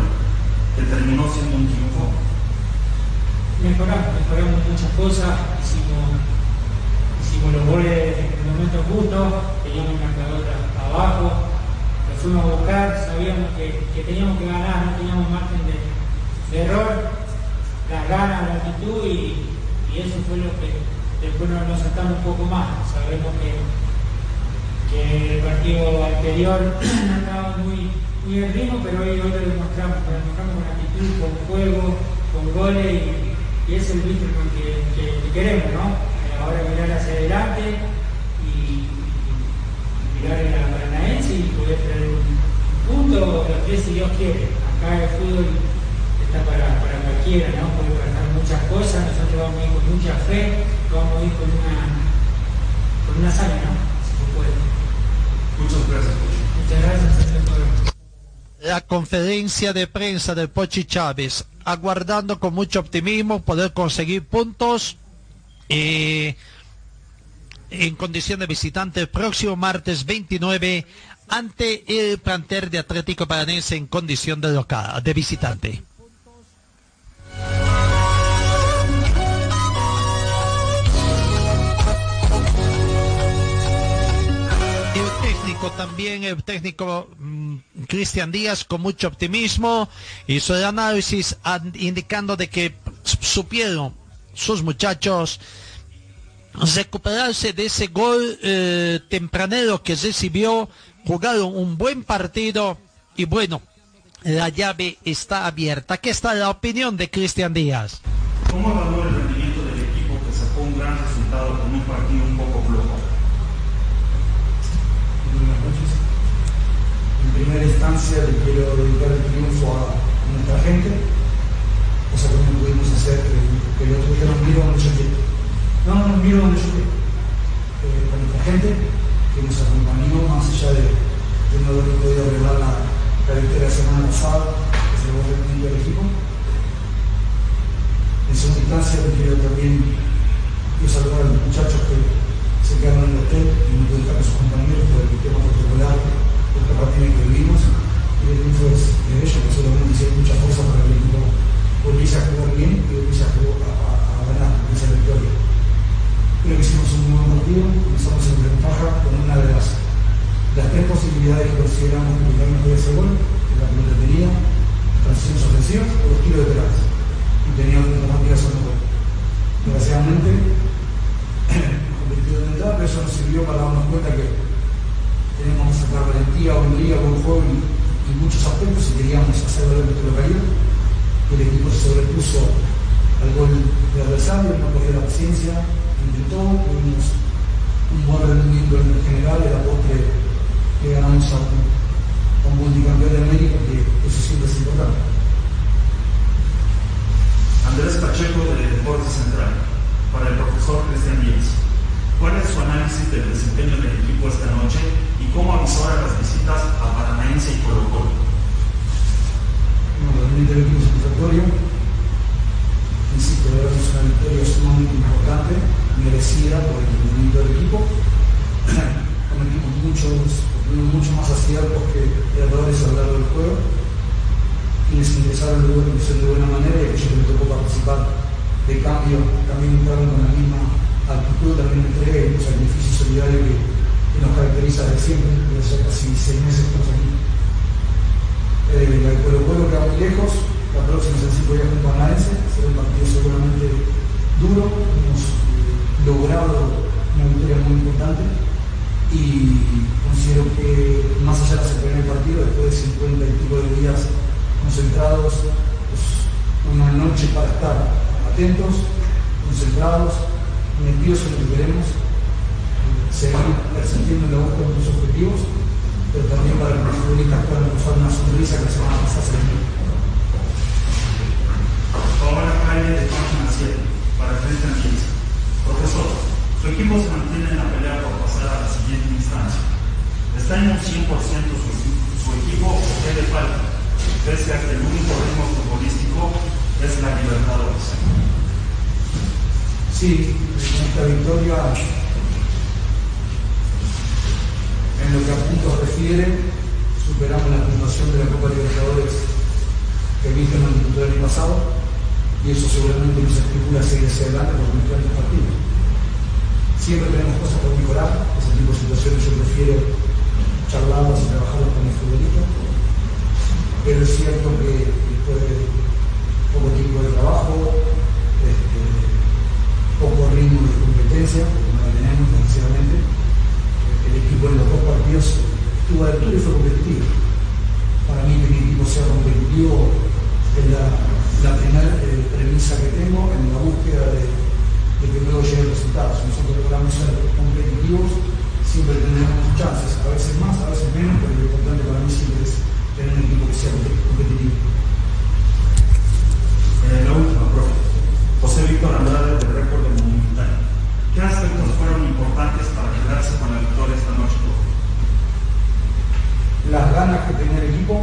que terminó siendo un triunfo? Mejoramos, mejoramos muchas cosas, hicimos, hicimos los goles en el momento justo, teníamos una abajo, lo fuimos a buscar, sabíamos que, que teníamos que ganar, no teníamos margen de, de error, las ganas, la actitud y, y eso fue lo que después nos, nos saltamos un poco más. Sabemos que, que el partido anterior estaba muy, muy en ritmo, pero hoy, hoy lo demostramos, lo demostramos con actitud, con juego, con goles y, es el Wisterman que, que, que queremos, ¿no? Ahora mirar hacia adelante y, mirar a la Paranaense y poder traer un punto, los tres si Dios quiere. Acá el fútbol está para, para cualquiera, ¿no? Puede pasar muchas cosas, nosotros vamos a ir con mucha fe, vamos a ir con una, con una sala, ¿no? Muchas gracias, Muchas gracias, señor Toro. La conferencia de prensa del Pochi Chávez, aguardando con mucho optimismo poder conseguir puntos eh, en condición de visitante el próximo martes 29 ante el plantel de Atlético Paranense en condición de local, de visitante. También, el técnico mm, Cristian Díaz con mucho optimismo hizo el análisis an- indicando de que supieron sus muchachos recuperarse de ese gol eh, tempranero que recibió, jugaron un buen partido y bueno, la llave está abierta. Aquí está la opinión de Cristian Díaz. ¿Cómo evaluó el rendimiento del equipo que sacó un gran resultado con un partido un poco flojo? Buenas noches. En primera instancia le quiero dedicar el triunfo a nuestra gente, cosa que no pudimos hacer, que, el otro día nos miro donde yo quiero. No, no, nos miro donde yo quiero. Eh, con nuestra gente que nos acompañó más allá de, no haber podido arreglar la, la victoria la semana pasada, que se llevó el del equipo. En segunda instancia le quiero también quiero saludar a los muchachos que se quedaron en el hotel y no pudieron estar sus compañeros por el tema protocolar partido que vivimos. Y el triunfo es de ellos, que solamente hicieron mucha fuerza para que el equipo volviese a jugar bien y volviese a, a, a- ganar esa victoria. Creo que hicimos un buen partido, comenzamos en ventaja con una de las, las tres posibilidades que consideramos que Ricardo podía hacer gol, que la pelotería, transiciones ofensivas o los tiros de penales. Y tenía una alternativa hacer gol. Desgraciadamente, convertido en entrada, pero eso nos sirvió para darnos cuenta que tenemos que valentía, hombría, buen juego y, y muchos aspectos si queríamos hacer valer nuestra localidad. El equipo se sobrepuso al gol del adversario, no perdió la paciencia, intentó, tuvimos un buen rendimiento en general, de la postre que ganamos a un, a un multicampeón de América, que eso siempre es importante. Andrés Pacheco de Deportes Central, para el profesor Cristian Díaz. ¿Cuál es su análisis del desempeño del equipo esta noche cómo avisora las visitas a Paranaense y Colo Colo? Bueno, el equipo satisfactorio. Insisto, es una victoria sumamente importante, merecida por el rendimiento del equipo. Cometimos muchos, mucho más aciertos que errores a lo largo del juego. Quienes ingresaron de buena, de buena manera y aquellos que me tocó participar de cambio también entraron con la misma actitud, también entrega y un sacrificio solidario que, que nos caracteriza desde siempre, desde hace casi seis meses que estamos aquí. Eh, la Colo Colo queda muy lejos, la próxima es el 5 días con Paranaense, será un partido seguramente duro, hemos eh, logrado una victoria muy importante y considero que más allá de ese primer partido, después de 50 y pico de días concentrados, una noche para estar atentos, concentrados, metidos en lo que queremos, seguir persiguiendo en la búsqueda de nuestros objetivos, pero también para que los futbolistas puedan usar una sonrisa que la semana pasada se les dio. Ahora Jaime de página 7, para Cristian Díaz. Profesor, su equipo se mantiene en la pelea por pasar a la siguiente instancia. ¿Está en un 100% su, su equipo o qué le falta? Pese a que el único ritmo futbolístico es la Libertadores. Sí, esta victoria, en lo que refiere, superamos la puntuación de la Copa Libertadores que viste en el año pasado y eso seguramente nos estimula a seguir hacia adelante por nuestros años partidos. Siempre tenemos cosas por mejorar, ese tipo de situaciones yo prefiero charlarlas y trabajarlas con el futbolista, pero es cierto que después de poco tiempo de trabajo, este, poco ritmo de competencia, como la tenemos desgraciadamente, el equipo en los dos partidos tuvo altura y fue competitivo. Para mí que mi equipo sea competitivo es la, la primera eh, premisa que tengo en la búsqueda de, de que luego lleguen resultados. Nosotros logramos ser competitivos, siempre tenemos chances, a veces más, a veces menos, pero lo importante para mí siempre es tener un equipo que sea competitivo. Eh, la última, profe. José Víctor Andrade de Monumental. ¿Qué aspectos fueron importantes para quedarse con la victoria esta noche, profe? Las ganas que tenía el equipo,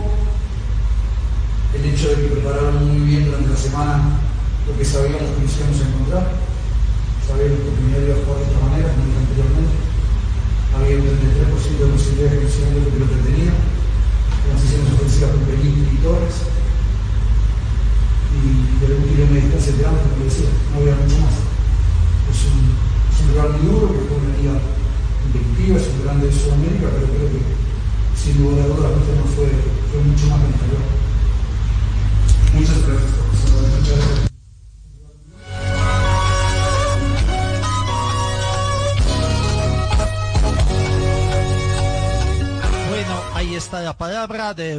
el hecho de que prepararon muy bien durante la semana lo que sabíamos que nos íbamos a encontrar. Sabíamos que primero iba a jugar de esta manera, como dije anteriormente. Había un 33% de posibilidades de que lo que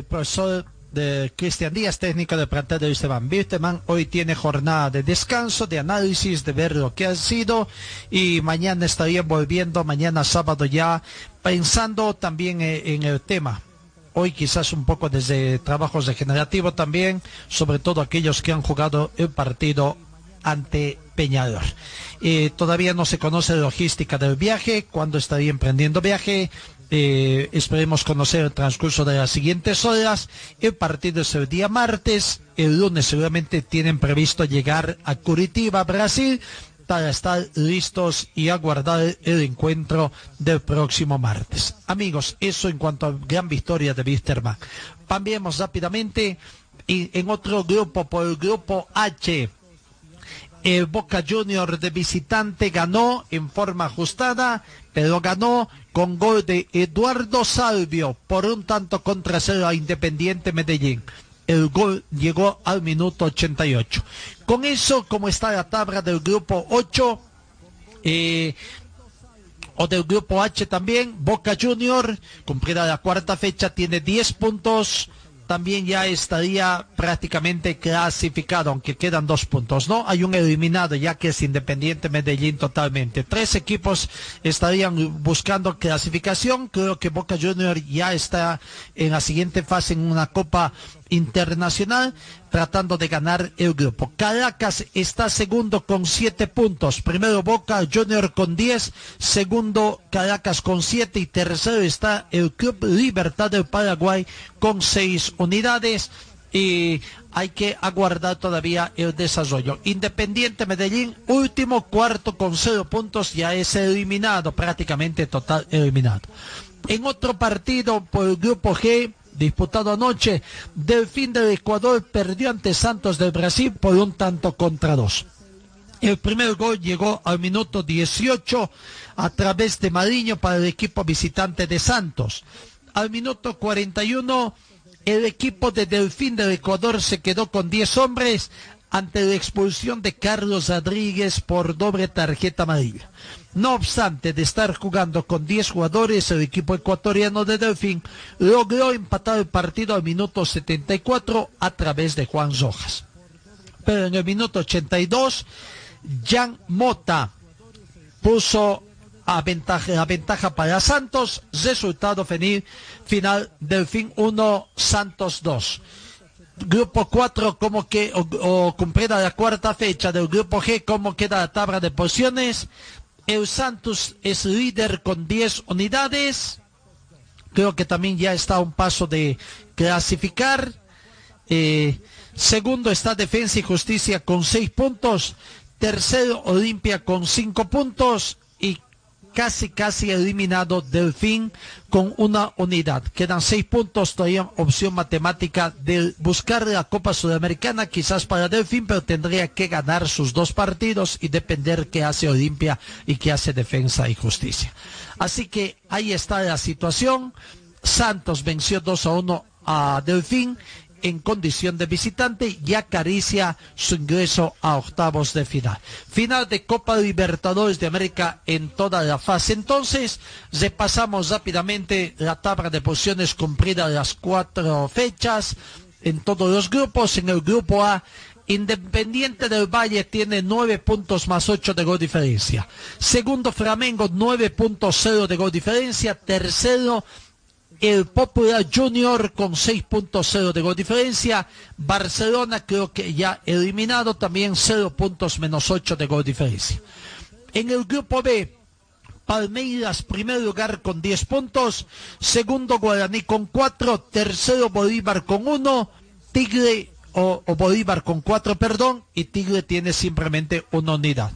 profesor de Cristian Díaz, técnico de plantel de Esteban Birteman. Hoy tiene jornada de descanso, de análisis, de ver lo que ha sido y mañana estaría volviendo, mañana sábado ya, pensando también eh, en el tema. Hoy quizás un poco desde trabajos degenerativos también, sobre todo aquellos que han jugado el partido ante Peñador. Eh, todavía no se conoce la logística del viaje, cuándo estaría emprendiendo viaje, eh, esperemos conocer el transcurso de las siguientes horas. El partido es el día martes. El lunes seguramente tienen previsto llegar a Curitiba, Brasil, para estar listos y aguardar el encuentro del próximo martes. Amigos, eso en cuanto a gran victoria de Wisterman. Cambiemos rápidamente y en otro grupo, por el grupo H. El Boca Junior de visitante ganó en forma ajustada, pero ganó con gol de Eduardo Salvio por un tanto contra cero a Independiente Medellín. El gol llegó al minuto 88. Con eso, como está la tabla del grupo 8, eh, o del grupo H también, Boca Junior, cumplida la cuarta fecha, tiene 10 puntos, también ya estaría prácticamente clasificado, aunque quedan dos puntos, ¿no? Hay un eliminado ya que es Independiente Medellín totalmente. Tres equipos estarían buscando clasificación. Creo que Boca Junior ya está en la siguiente fase en una Copa Internacional tratando de ganar el grupo. Caracas está segundo con siete puntos. Primero Boca Junior con diez. Segundo Caracas con siete. Y tercero está el Club Libertad del Paraguay con seis unidades. Y hay que aguardar todavía el desarrollo. Independiente Medellín, último cuarto con cero puntos, ya es eliminado, prácticamente total eliminado. En otro partido por el grupo G, disputado anoche, Delfín del Ecuador perdió ante Santos del Brasil por un tanto contra dos. El primer gol llegó al minuto 18 a través de Mariño para el equipo visitante de Santos. Al minuto 41 el equipo de Delfín del Ecuador se quedó con 10 hombres ante la expulsión de Carlos Rodríguez por doble tarjeta amarilla. No obstante de estar jugando con 10 jugadores, el equipo ecuatoriano de Delfín logró empatar el partido al minuto 74 a través de Juan Rojas. Pero en el minuto 82, Jan Mota puso a ventaja, a ventaja para Santos, resultado final Delfín 1, Santos 2 grupo 4, como que, o, o, cumplida la cuarta fecha del grupo G, cómo queda la tabla de posiciones. El Santos es líder con 10 unidades. Creo que también ya está a un paso de clasificar. Eh, segundo está Defensa y Justicia con 6 puntos. Tercero Olimpia con 5 puntos. Casi casi eliminado Delfín con una unidad. Quedan seis puntos, todavía opción matemática de buscar la Copa Sudamericana, quizás para Delfín, pero tendría que ganar sus dos partidos y depender qué hace Olimpia y qué hace Defensa y Justicia. Así que ahí está la situación. Santos venció 2 a 1 a Delfín en condición de visitante y acaricia su ingreso a octavos de final. Final de Copa Libertadores de América en toda la fase. Entonces, repasamos rápidamente la tabla de posiciones cumplida las cuatro fechas en todos los grupos. En el grupo A, Independiente del Valle tiene nueve puntos más ocho de gol diferencia. Segundo Flamengo, nueve puntos cero de gol diferencia. Tercero, el Popular Junior con 6.0 de gol diferencia. Barcelona creo que ya eliminado también 0 puntos menos 8 de gol diferencia. En el grupo B, Palmeiras primer lugar con 10 puntos, segundo Guaraní con 4, tercero Bolívar con 1, Tigre o, o Bolívar con 4, perdón, y Tigre tiene simplemente una unidad.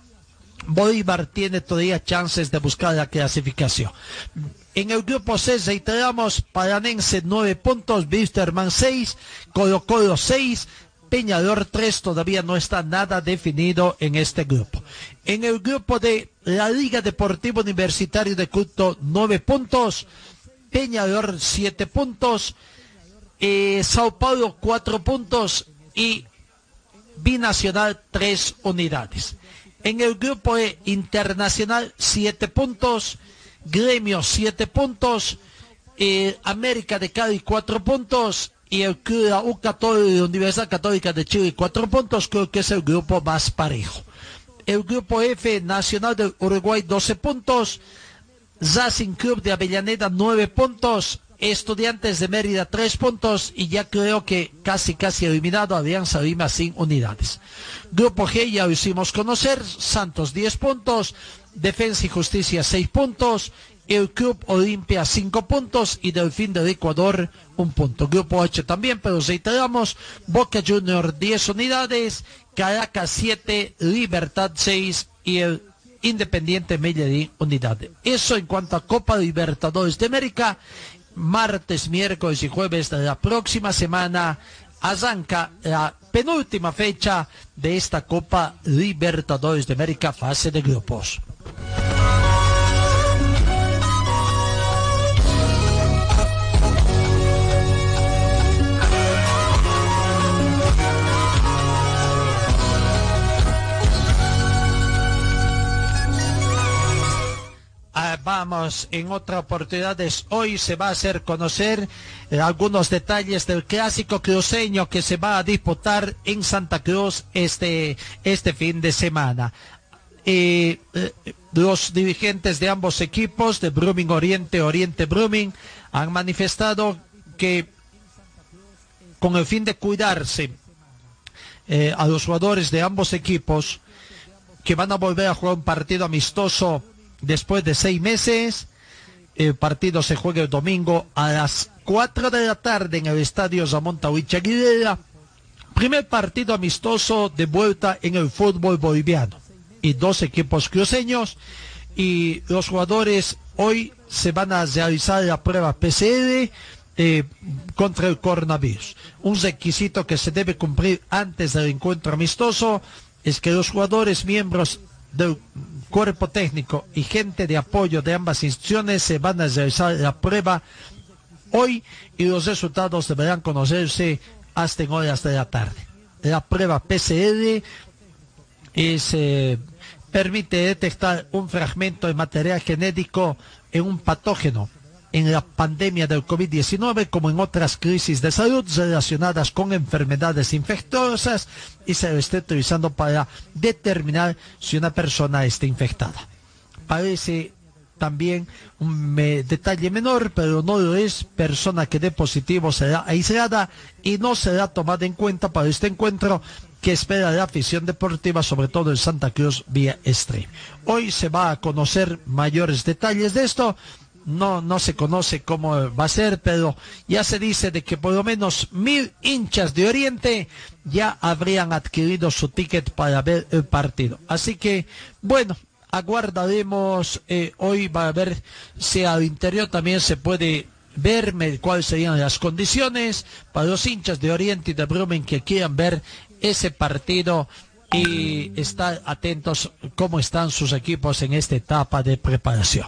Bolívar tiene todavía chances de buscar la clasificación. En el grupo C reiteramos Paranense 9 puntos, Wisterman 6, Colo Colo 6, Peñador 3 todavía no está nada definido en este grupo. En el grupo de la Liga Deportiva Universitario de Culto 9 puntos, Peñador 7 puntos, eh, Sao Paulo 4 puntos y Binacional 3 unidades. En el grupo E Internacional 7 puntos, Gremio 7 puntos, eh, América de Cali 4 puntos. Y el U Católica, Universidad Católica de Chile 4 puntos, creo que es el grupo más parejo. El grupo F Nacional del Uruguay 12 puntos, Racing Club de Avellaneda 9 puntos, Estudiantes de Mérida 3 puntos. Y ya creo que casi casi eliminado Alianza Lima sin unidades. Grupo G ya lo hicimos conocer, Santos 10 puntos, Defensa y Justicia 6 puntos, el Club Olimpia 5 puntos y Delfín del Ecuador 1 punto. Grupo H también, pero reiteramos, Boca Junior 10 unidades, Caracas 7, Libertad 6 y el Independiente Medellín unidades. Eso en cuanto a Copa Libertadores de América martes, miércoles y jueves de la próxima semana arranca la penúltima fecha de esta Copa Libertadores de América fase de grupos. Ah, vamos, en otra oportunidad hoy se va a hacer conocer eh, algunos detalles del clásico cruceño que se va a disputar en Santa Cruz este, este fin de semana. Eh, eh, los dirigentes de ambos equipos, de Brumming Oriente, Oriente Brumming, han manifestado que con el fin de cuidarse a los jugadores de ambos equipos, que van a volver a jugar un partido amistoso después de seis meses. El partido se juega el domingo a las 4 de la tarde en el estadio Ramón Tawich Aguilera. Primer partido amistoso de vuelta en el fútbol boliviano. Y dos equipos cruceños. Y los jugadores hoy se van a realizar la prueba PCR eh, contra el coronavirus. Un requisito que se debe cumplir antes del encuentro amistoso es que los jugadores miembros del cuerpo técnico y gente de apoyo de ambas instituciones se van a realizar la prueba hoy y los resultados deberán conocerse hasta en horas de la tarde. La prueba PCR es, eh, permite detectar un fragmento de material genético en un patógeno en la pandemia del COVID-19 como en otras crisis de salud relacionadas con enfermedades infecciosas y se lo está utilizando para determinar si una persona está infectada. Parece también un detalle menor, pero no lo es, persona que dé positivo será aislada y no será tomada en cuenta para este encuentro que espera la afición deportiva, sobre todo en Santa Cruz vía stream. Hoy se va a conocer mayores detalles de esto no, no se conoce cómo va a ser, pero ya se dice de que por lo menos mil hinchas de Oriente ya habrían adquirido su ticket para ver el partido. Así que, bueno, aguardaremos, eh, hoy va a ver si al interior también se puede verme cuáles serían las condiciones para los hinchas de Oriente y de Brumen que quieran ver ese partido y estar atentos cómo están sus equipos en esta etapa de preparación.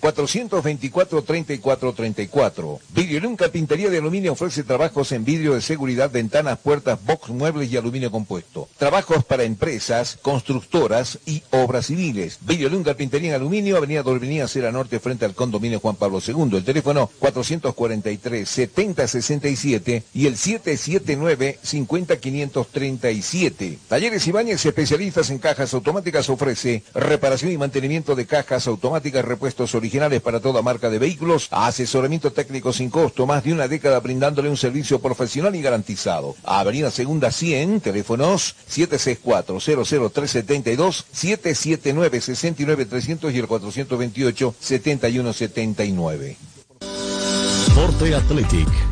424-3434. Vidrio Carpintería de Aluminio ofrece trabajos en vidrio de seguridad, ventanas, puertas, box, muebles y aluminio compuesto. Trabajos para empresas, constructoras y obras civiles. Vidrio Carpintería en Aluminio, Avenida Dorminía, Cera Norte, frente al condominio Juan Pablo II. El teléfono 443-7067 y el 779-50537. Talleres Ibáñez, especialistas en cajas automáticas, ofrece reparación y mantenimiento de cajas automáticas repuestos originales para toda marca de vehículos, asesoramiento técnico sin costo, más de una década brindándole un servicio profesional y garantizado. Avenida Segunda 100, teléfonos 764-00372, 779-69300 y el 428-7179. Forte Athletic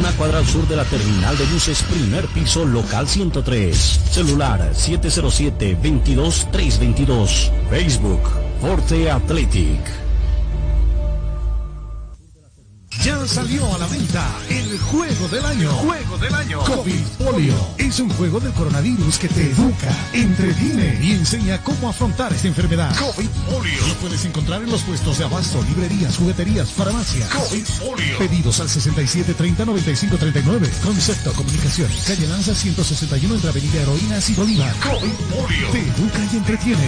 una cuadra al sur de la terminal de buses, primer piso, local 103. Celular 707-22322. Facebook, Forte Athletic. Ya salió a la venta el juego del año. Juego del año. COVID Polio. Es un juego del coronavirus que te educa, entretiene y enseña cómo afrontar esta enfermedad. COVID Polio. Lo puedes encontrar en los puestos de abasto, librerías, jugueterías, farmacias. COVID Polio. Pedidos al 6730-9539. Concepto Comunicación. Calle Lanza 161 entre Avenida Heroínas y Bolívar. COVID Polio. Te educa y entretiene.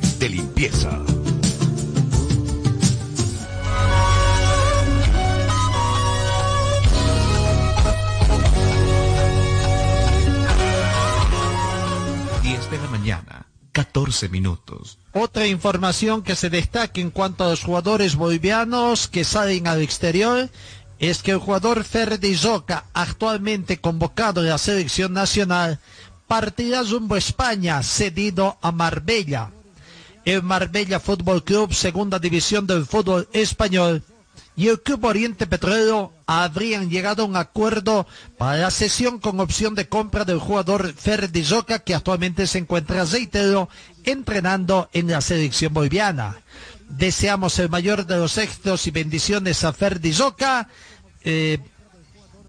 De limpieza. de la mañana, 14 minutos. Otra información que se destaca en cuanto a los jugadores bolivianos que salen al exterior es que el jugador Ferdi Zoca, actualmente convocado de la selección nacional, partirá rumbo a España, cedido a Marbella el Marbella Fútbol Club, segunda división del fútbol español, y el Club Oriente Petrolero habrían llegado a un acuerdo para la sesión con opción de compra del jugador Ferdi Zoca, que actualmente se encuentra, reitero, entrenando en la selección boliviana. Deseamos el mayor de los éxitos y bendiciones a Ferdi Zoca, eh,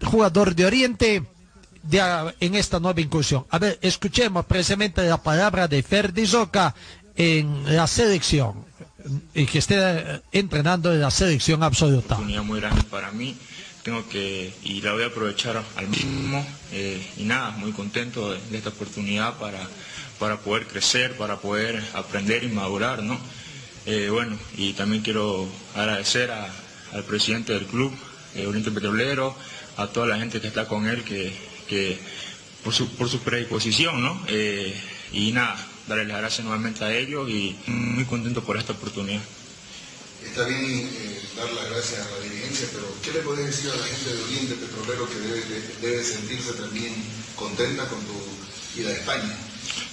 jugador de Oriente, en esta nueva incursión. A ver, escuchemos precisamente la palabra de Ferdi Zoca en la selección y que esté eh, entrenando en la selección absoluta. Muy grande para mí, tengo que y la voy a aprovechar al mínimo eh, y nada, muy contento de, esta oportunidad para, para poder crecer, para poder aprender y madurar, ¿no? Eh, bueno, y también quiero agradecer al presidente del club, Oriente Petrolero, a toda la gente que está con él, que, que por, su, por su predisposición, ¿no? y nada, darle las gracias nuevamente a ellos y muy contento por esta oportunidad. Está bien eh, dar las gracias a la dirigencia, pero ¿qué le podés decir a la gente de Oriente Petrolero que debe, sentirse también contenta con tu ida a España?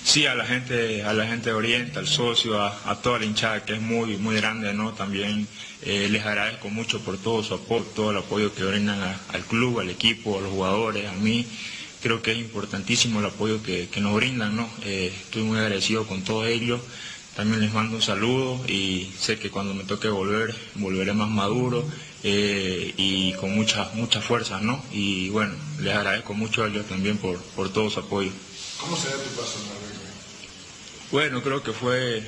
Sí, a la gente, a la gente de Oriente, al socio, a, toda la hinchada que es muy, muy grande, ¿no? También eh, les agradezco mucho por todo su apoyo, todo el apoyo que brindan al club, al equipo, a los jugadores, a mí creo que es importantísimo el apoyo que, nos brindan, ¿no? Eh, estoy muy agradecido con todo ello. También les mando un saludo y sé que cuando me toque volver, volveré más maduro eh, y con muchas muchas fuerzas, ¿no? Y bueno, les agradezco mucho a ellos también por, por todo su apoyo. ¿Cómo será tu paso en? Bueno, creo que fue,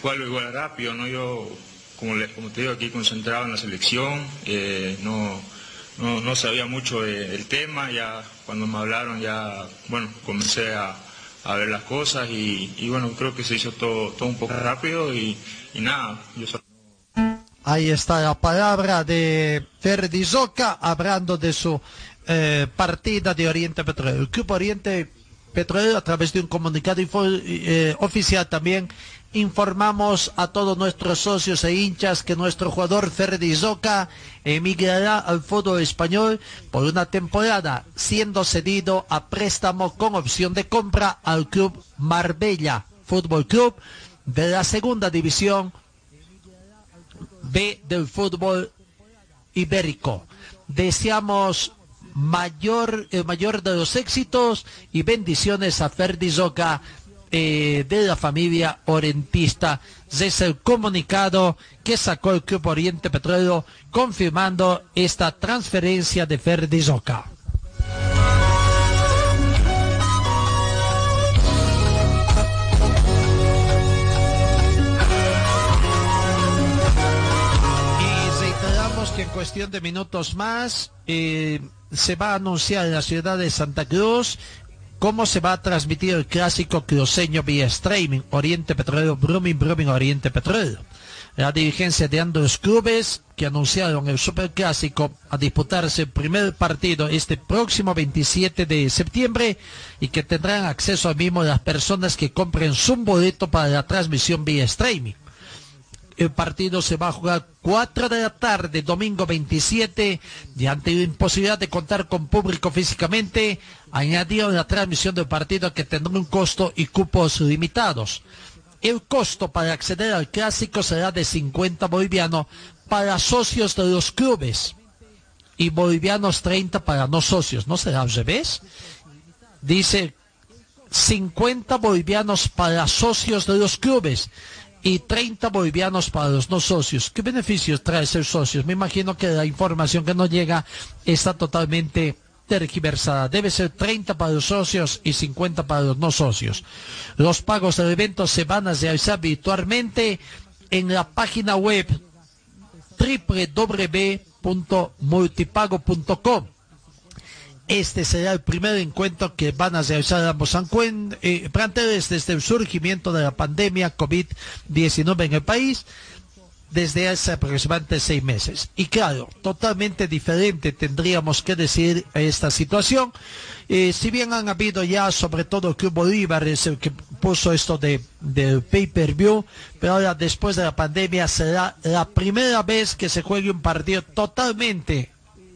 fue algo igual rápido, ¿no? Yo, como, les, como te digo, aquí concentrado en la selección, eh, no no, no sabía mucho del tema, ya cuando me hablaron ya, bueno, comencé a, ver las cosas y, bueno, creo que se hizo todo, todo un poco rápido y, nada, Ahí está la palabra de Ferdi Zoca hablando de su eh, partida de Oriente Petrolero. El Oriente Petrolero a través de un comunicado eh, oficial también informamos a todos nuestros socios e hinchas que nuestro jugador Ferdi Zoca emigrará al fútbol español por una temporada, siendo cedido a préstamo con opción de compra al club Marbella Fútbol Club de la segunda división B del fútbol ibérico. Deseamos mayor, el mayor de los éxitos y bendiciones a Ferdi Zoca eh, de la familia orientista. Es el comunicado que sacó el Club Oriente Petróleo confirmando esta transferencia de Ferdi Zoca. Cuestión de minutos más eh, se va a anunciar en la ciudad de Santa Cruz cómo se va a transmitir el clásico cruceño vía streaming Oriente Petrolero Brumming Brumming Oriente Petrolero. La dirigencia de ambos clubes que anunciaron el superclásico a disputarse el primer partido este próximo 27 de septiembre y que tendrán acceso al mismo las personas que compren su boleto para la transmisión vía streaming. El partido se va a jugar 4 de la tarde, domingo 27, y ante la imposibilidad de contar con público físicamente, añadieron la transmisión del partido que tendrá un costo y cupos limitados. El costo para acceder al clásico será de 50 bolivianos para socios de los clubes y bolivianos 30 para no socios. ¿No será al revés? Dice 50 bolivianos para socios de los clubes y 30 bolivianos para los no socios. ¿Qué beneficios trae ser socios? Me imagino que la información que nos llega está totalmente tergiversada. Debe ser 30 para los socios y 50 para los no socios. Los pagos del evento se van a realizar virtualmente en la página web www.multipago.com este será el primer encuentro que van a realizar ambos eh, planteles desde el surgimiento de la pandemia COVID-19 en el país desde hace aproximadamente seis meses. Y claro, totalmente diferente tendríamos que decir esta situación. Eh, si bien han habido ya, sobre todo Club Bolívar es el que puso esto de, del pay-per-view, pero ahora después de la pandemia será la primera vez que se juegue un partido totalmente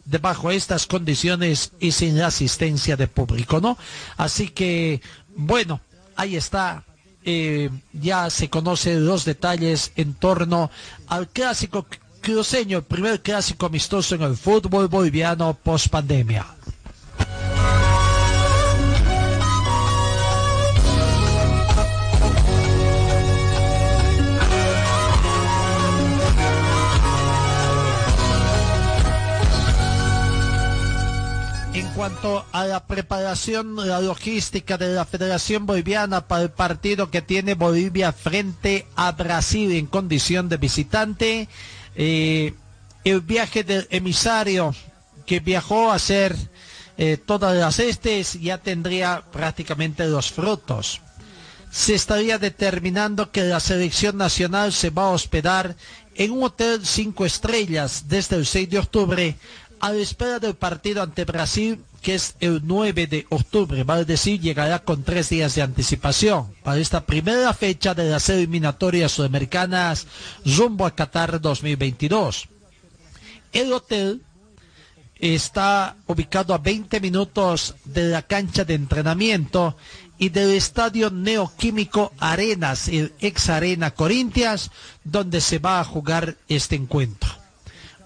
de estas condiciones y sin la asistencia de público, ¿no? Así que, bueno, ahí está. Eh, ya se conocen los detalles en torno al clásico cruceño, el primer clásico amistoso en el fútbol boliviano post pandemia. Cuanto a la preparación, la logística de la Federación Boliviana para el partido que tiene Bolivia frente a Brasil en condición de visitante, eh, el viaje del emisario que viajó a hacer eh, todas las estes ya tendría prácticamente los frutos. Se estaría determinando que la selección nacional se va a hospedar en un hotel cinco estrellas desde el 6 de octubre a la espera del partido ante Brasil, que es el 9 de octubre, vale decir, llegará con tres días de anticipación para esta primera fecha de las eliminatorias sudamericanas rumbo a Qatar 2022. El hotel está ubicado a 20 minutos de la cancha de entrenamiento y del estadio Neoquímico Arenas, el ex Arena Corintias, donde se va a jugar este encuentro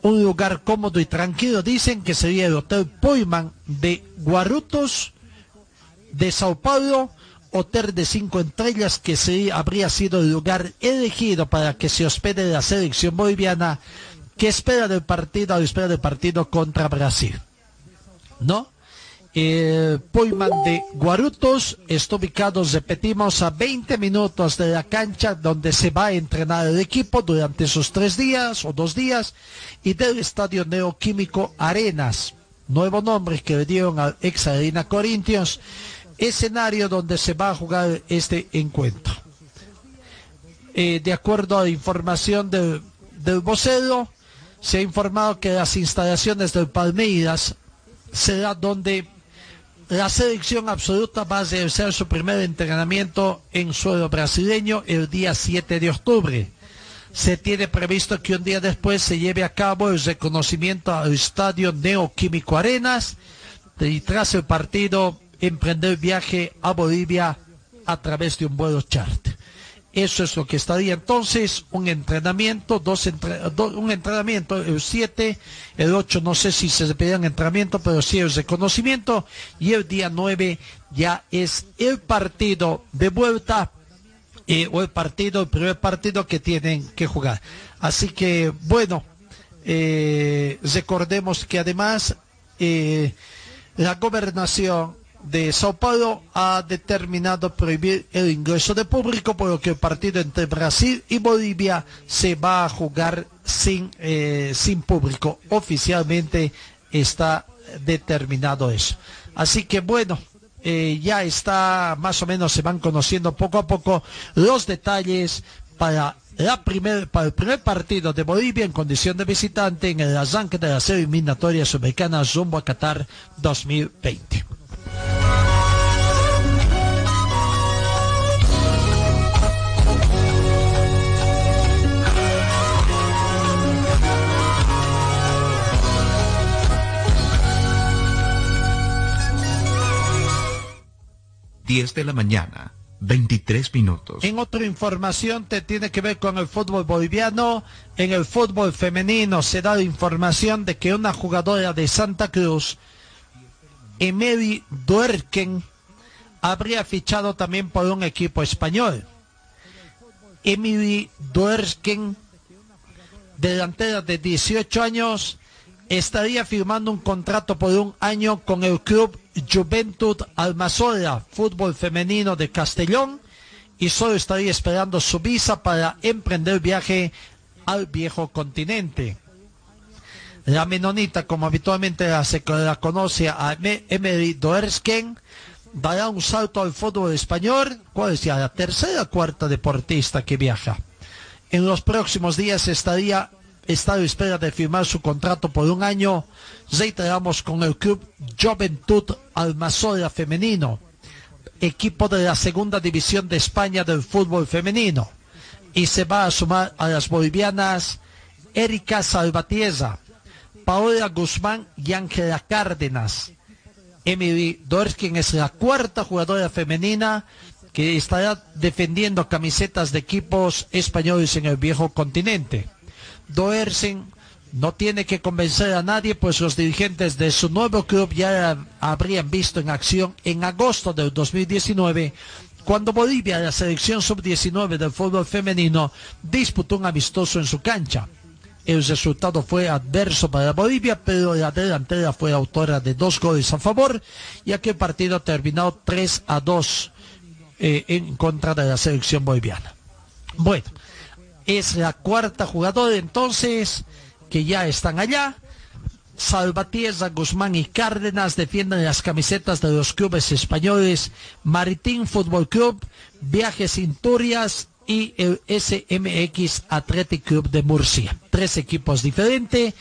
un lugar cómodo y tranquilo. Dicen que sería el Hotel Poiman de Guarutos de Sao Paulo, hotel de cinco estrellas que se, habría sido el lugar elegido para que se hospede la selección boliviana que espera del partido, espera del partido contra Brasil. ¿No? El Poiman de Guarutos está ubicado, repetimos, a 20 minutos de la cancha donde se va a entrenar el equipo durante esos tres días o dos días y del estadio Neoquímico Arenas, nuevo nombre que le dieron al ex Arena Corintios, escenario donde se va a jugar este encuentro. Eh, de acuerdo a la información del, del vocero, se ha informado que las instalaciones del Palmeiras será donde la selección absoluta va a realizar su primer entrenamiento en suelo brasileño el día 7 de octubre. Se tiene previsto que un día después se lleve a cabo el reconocimiento al estadio Neoquímico Arenas y tras el partido emprender viaje a Bolivia a través de un vuelo charter. Eso es lo que estaría entonces, un entrenamiento, dos un entrenamiento, el 7, el 8 no sé si se pedían entrenamiento, pero sí el reconocimiento, y el día 9 ya es el partido de vuelta, eh, o el partido, el primer partido que tienen que jugar. Así que, bueno, eh, recordemos que además eh, la gobernación de Sao Paulo ha determinado prohibir el ingreso de público, por lo que el partido entre Brasil y Bolivia se va a jugar sin, eh, sin público. Oficialmente está determinado eso. Así que bueno, eh, ya está, más o menos se van conociendo poco a poco los detalles para la primer, para el primer partido de Bolivia en condición de visitante en el arranque de las eliminatorias sudamericanas rumbo a Qatar 2020. Diez de la mañana, 23 minutos. En otra información te tiene que ver con el fútbol boliviano. En el fútbol femenino se da la información de que una jugadora de Santa Cruz, Emily Duerken, habría fichado también por un equipo español. Emily Duerken, delantera de 18 años, estaría firmando un contrato por un año con el club Juventud Almazola, fútbol femenino de Castellón, y solo estaría esperando su visa para emprender viaje al viejo continente. La menonita, como habitualmente la, se la conoce a Emery Doersken, dará un salto al fútbol español, cuál es ya la tercera cuarta deportista que viaja. En los próximos días estaría está a espera de firmar su contrato por un año. Reiteramos con el club Juventud Almazola Femenino, equipo de la segunda división de España del fútbol femenino. Y se va a sumar a las bolivianas Erika Salvatierra, Paola Guzmán y Ángela Cárdenas. Emily Dorskin es la cuarta jugadora femenina que estará defendiendo camisetas de equipos españoles en el viejo continente. Doersen no tiene que convencer a nadie, pues los dirigentes de su nuevo club ya habrían visto en acción en agosto del 2019 cuando Bolivia, la selección sub-19 del fútbol femenino, disputó un amistoso en su cancha. El resultado fue adverso para Bolivia, pero la delantera fue autora de dos goles a favor y aquel partido terminó 3 a 2 eh, en contra de la selección boliviana. Bueno, es la cuarta jugadora entonces que ya están allá. Salvatierra, Guzmán y Cárdenas defienden las camisetas de los clubes españoles Maritín Fútbol Club, Viajes Inturias y el SMX Athletic Club de Murcia. Tres equipos diferentes,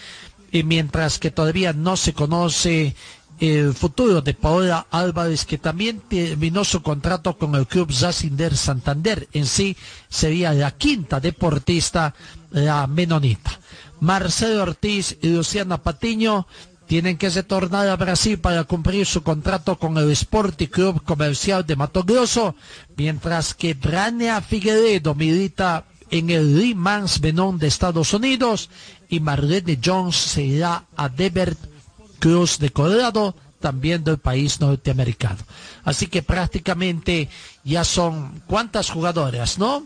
y mientras que todavía no se conoce el futuro de Paola Álvarez, que también terminó su contrato con el club Zacinder Santander. En sí sería la quinta deportista, la menonita. Marcelo Ortiz y Luciana Patiño tienen que retornar a Brasil para cumplir su contrato con el Sporting Club Comercial de Mato Grosso, mientras que Brania Figueredo milita en el Lee Mans de Estados Unidos y Marlene Jones se irá a Deber Cruz de Colorado, también del país norteamericano. Así que prácticamente ya son cuántas jugadoras, ¿no?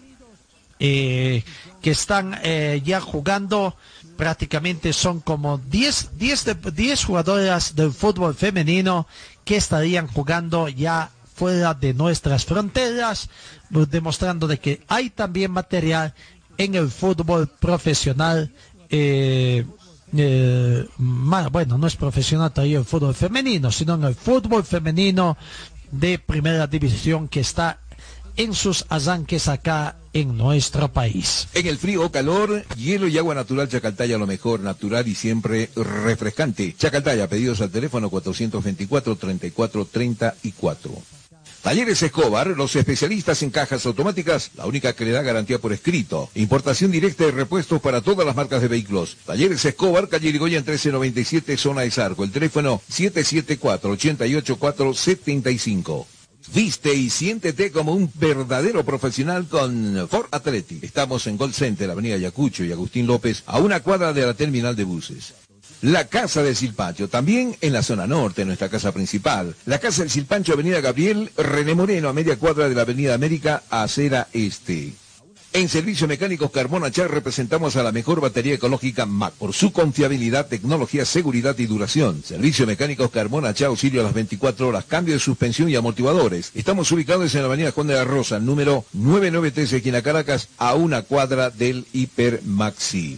Eh, que están eh, ya jugando prácticamente son como 10, 10, jugadoras del fútbol femenino que estarían jugando ya fuera de nuestras fronteras, demostrando de que hay también material en el fútbol profesional. Eh, eh, bueno, no es profesional todavía el fútbol femenino, sino en el fútbol femenino de primera división que está en sus arranques acá en nuestro país. En el frío o calor, hielo y agua natural Chacaltaya lo mejor, natural y siempre refrescante. Chacaltaya, pedidos al teléfono 424-3434. Talleres Escobar, los especialistas en cajas automáticas, la única que le da garantía por escrito. Importación directa de repuestos para todas las marcas de vehículos. Talleres Escobar, calle Irigoyen 1397, zona de Sarco. El teléfono 774-88475. Viste y siéntete como un verdadero profesional con Ford Athletic. Estamos en Gold Center, Avenida Yacucho y Agustín López, a una cuadra de la terminal de buses. La Casa del Silpancho, también en la zona norte, nuestra casa principal. La Casa del Silpancho, Avenida Gabriel, René Moreno, a media cuadra de la Avenida América, acera este. En Servicio Mecánicos Carbona Char representamos a la mejor batería ecológica MAC por su confiabilidad, tecnología, seguridad y duración. Servicio Mecánicos Carbona Char auxilio a las 24 horas, cambio de suspensión y amortiguadores. Estamos ubicados en la avenida Juan de la Rosa, número 993, esquina Caracas, a una cuadra del Hiper Maxi.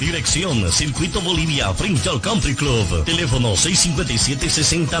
Dirección Circuito Bolivia frente al Country Club. Teléfono 657 60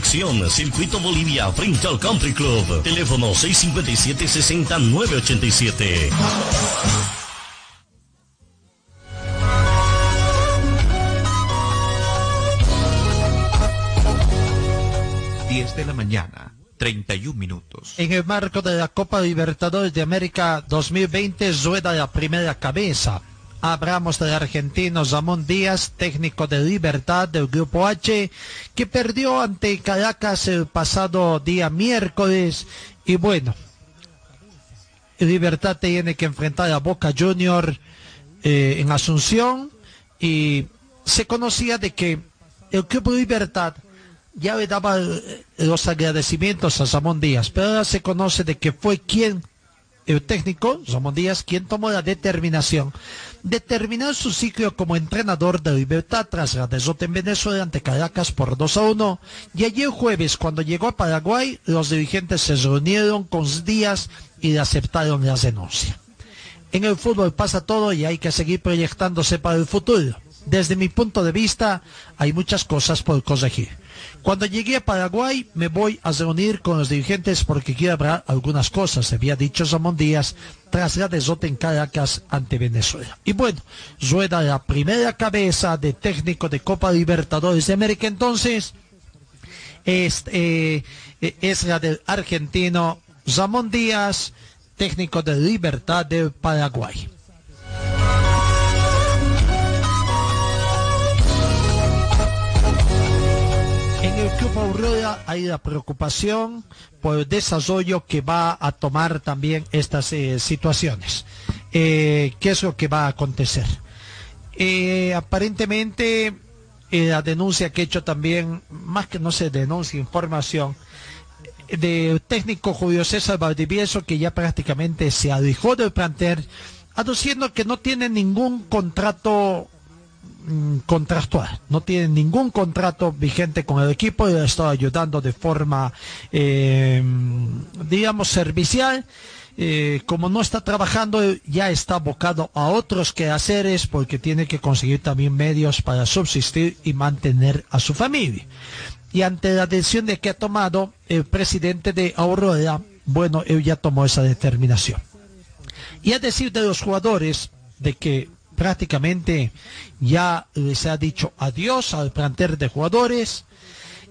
Dirección Circuito Bolivia frente al Country Club. Teléfono 657-6987. Diez de la mañana, 31 minutos. En el marco de la Copa Libertadores de América 2020 rueda la primera cabeza. Hablamos del argentino Ramón Díaz, técnico de Libertad del Grupo H, que perdió ante Caracas el pasado día miércoles. Y bueno, Libertad tiene que enfrentar a Boca Junior eh, en Asunción y se conocía de que el Club Libertad ya le daba eh, los agradecimientos a Ramón Díaz, pero ahora se conoce de que fue quien, el técnico, Ramón Díaz, quien tomó la determinación de terminar su ciclo como entrenador de Libertad tras la derrota en Venezuela ante Caracas por 2 a 1. Y ayer jueves, cuando llegó a Paraguay, los dirigentes se reunieron con Díaz y le aceptaron la denuncia. En el fútbol pasa todo y hay que seguir proyectándose para el futuro. Desde mi punto de vista, hay muchas cosas por corregir. Cuando llegué a Paraguay me voy a reunir con los dirigentes porque quiero hablar algunas cosas, había dicho Ramón Díaz tras la derrota en Caracas ante Venezuela. Y bueno, rueda la primera cabeza de técnico de Copa Libertadores de América entonces es, eh, es la del argentino Ramón Díaz, técnico de Libertad del Paraguay. Hay la preocupación por el desarrollo que va a tomar también estas eh, situaciones. Eh, ¿Qué es lo que va a acontecer? Eh, aparentemente, la denuncia que he hecho también, más que no se denuncia, información, del técnico Julio César Valdivieso, que ya prácticamente se alejó del plantel, aduciendo que no tiene ningún contrato mm, contractual, no tiene ningún contrato vigente con el equipo y le está ayudando de forma, eh, digamos, servicial. Eh, como no está trabajando, ya está abocado a otros quehaceres porque tiene que conseguir también medios para subsistir y mantener a su familia. Y ante la decisión de que ha tomado el presidente de Aurora, bueno, él ya tomó esa determinación. Y a decir de los jugadores de que prácticamente ya les ha dicho adiós al plantel de jugadores,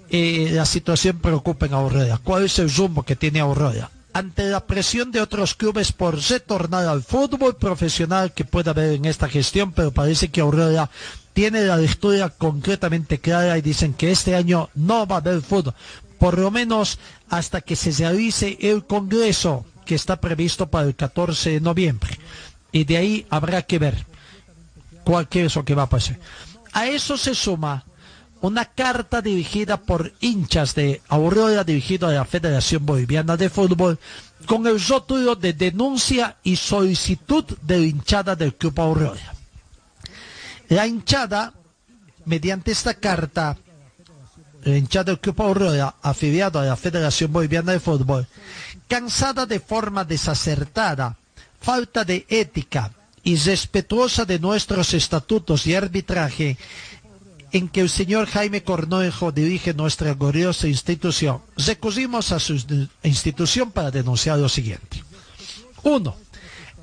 eh, la situación preocupa en Aurora. ¿Cuál es el rumbo que tiene Aurora? ante la presión de otros clubes por retornar al fútbol profesional que pueda haber en esta gestión, pero parece que Aurora tiene la lectura concretamente clara y dicen que este año no va a haber fútbol, por lo menos hasta que se realice el Congreso que está previsto para el 14 de noviembre. Y de ahí habrá que ver cuál es lo que va a pasar. A eso se suma una carta dirigida por hinchas de Aurora, dirigida a la Federación Boliviana de Fútbol, con el rótulo de denuncia y solicitud de hinchada del Club Aurora. La hinchada, mediante esta carta, la hinchada del Club Aurora, afiliado a la Federación Boliviana de Fútbol, cansada de forma desacertada, falta de ética y respetuosa de nuestros estatutos y arbitraje, en que el señor Jaime Cornejo dirige nuestra gloriosa institución, recurrimos a su institución para denunciar lo siguiente. Uno,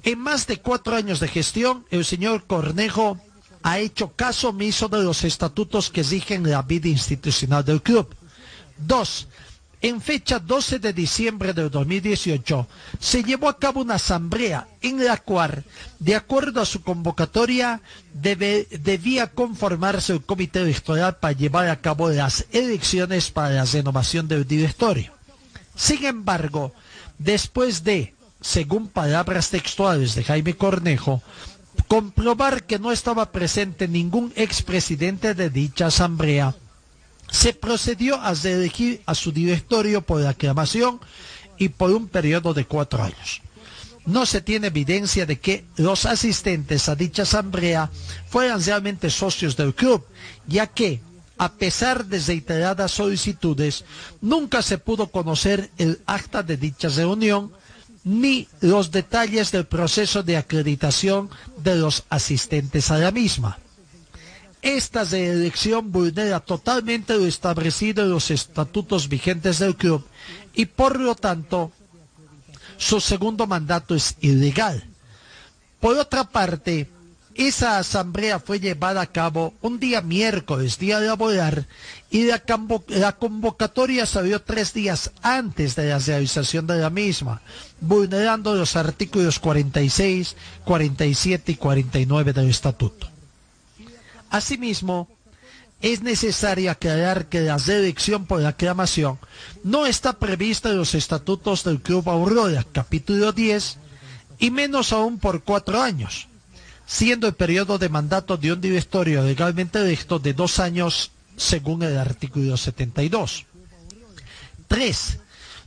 en más de cuatro años de gestión, el señor Cornejo ha hecho caso omiso de los estatutos que rigen la vida institucional del club. Dos, en fecha 12 de diciembre de 2018, se llevó a cabo una asamblea en la cual, de acuerdo a su convocatoria, debía conformarse el comité electoral para llevar a cabo las elecciones para la renovación del directorio. Sin embargo, después de, según palabras textuales de Jaime Cornejo, comprobar que no estaba presente ningún expresidente de dicha asamblea, se procedió a elegir a su directorio por aclamación y por un periodo de cuatro años. No se tiene evidencia de que los asistentes a dicha asamblea fueran realmente socios del club, ya que, a pesar de reiteradas solicitudes, nunca se pudo conocer el acta de dicha reunión ni los detalles del proceso de acreditación de los asistentes a la misma. Esta reelección vulnera totalmente lo establecido en los estatutos vigentes del club y por lo tanto su segundo mandato es ilegal. Por otra parte, esa asamblea fue llevada a cabo un día miércoles, día laboral, y la, la, convocatoria salió tres días antes de la realización de la misma, vulnerando los artículos 46, 47 y 49 del estatuto. Asimismo, es necesario aclarar que la reelección por aclamación no está prevista en los estatutos del Club Aurora, capítulo 10, y menos aún por cuatro años, siendo el periodo de mandato de un directorio legalmente electo de dos años según el artículo 72. 3.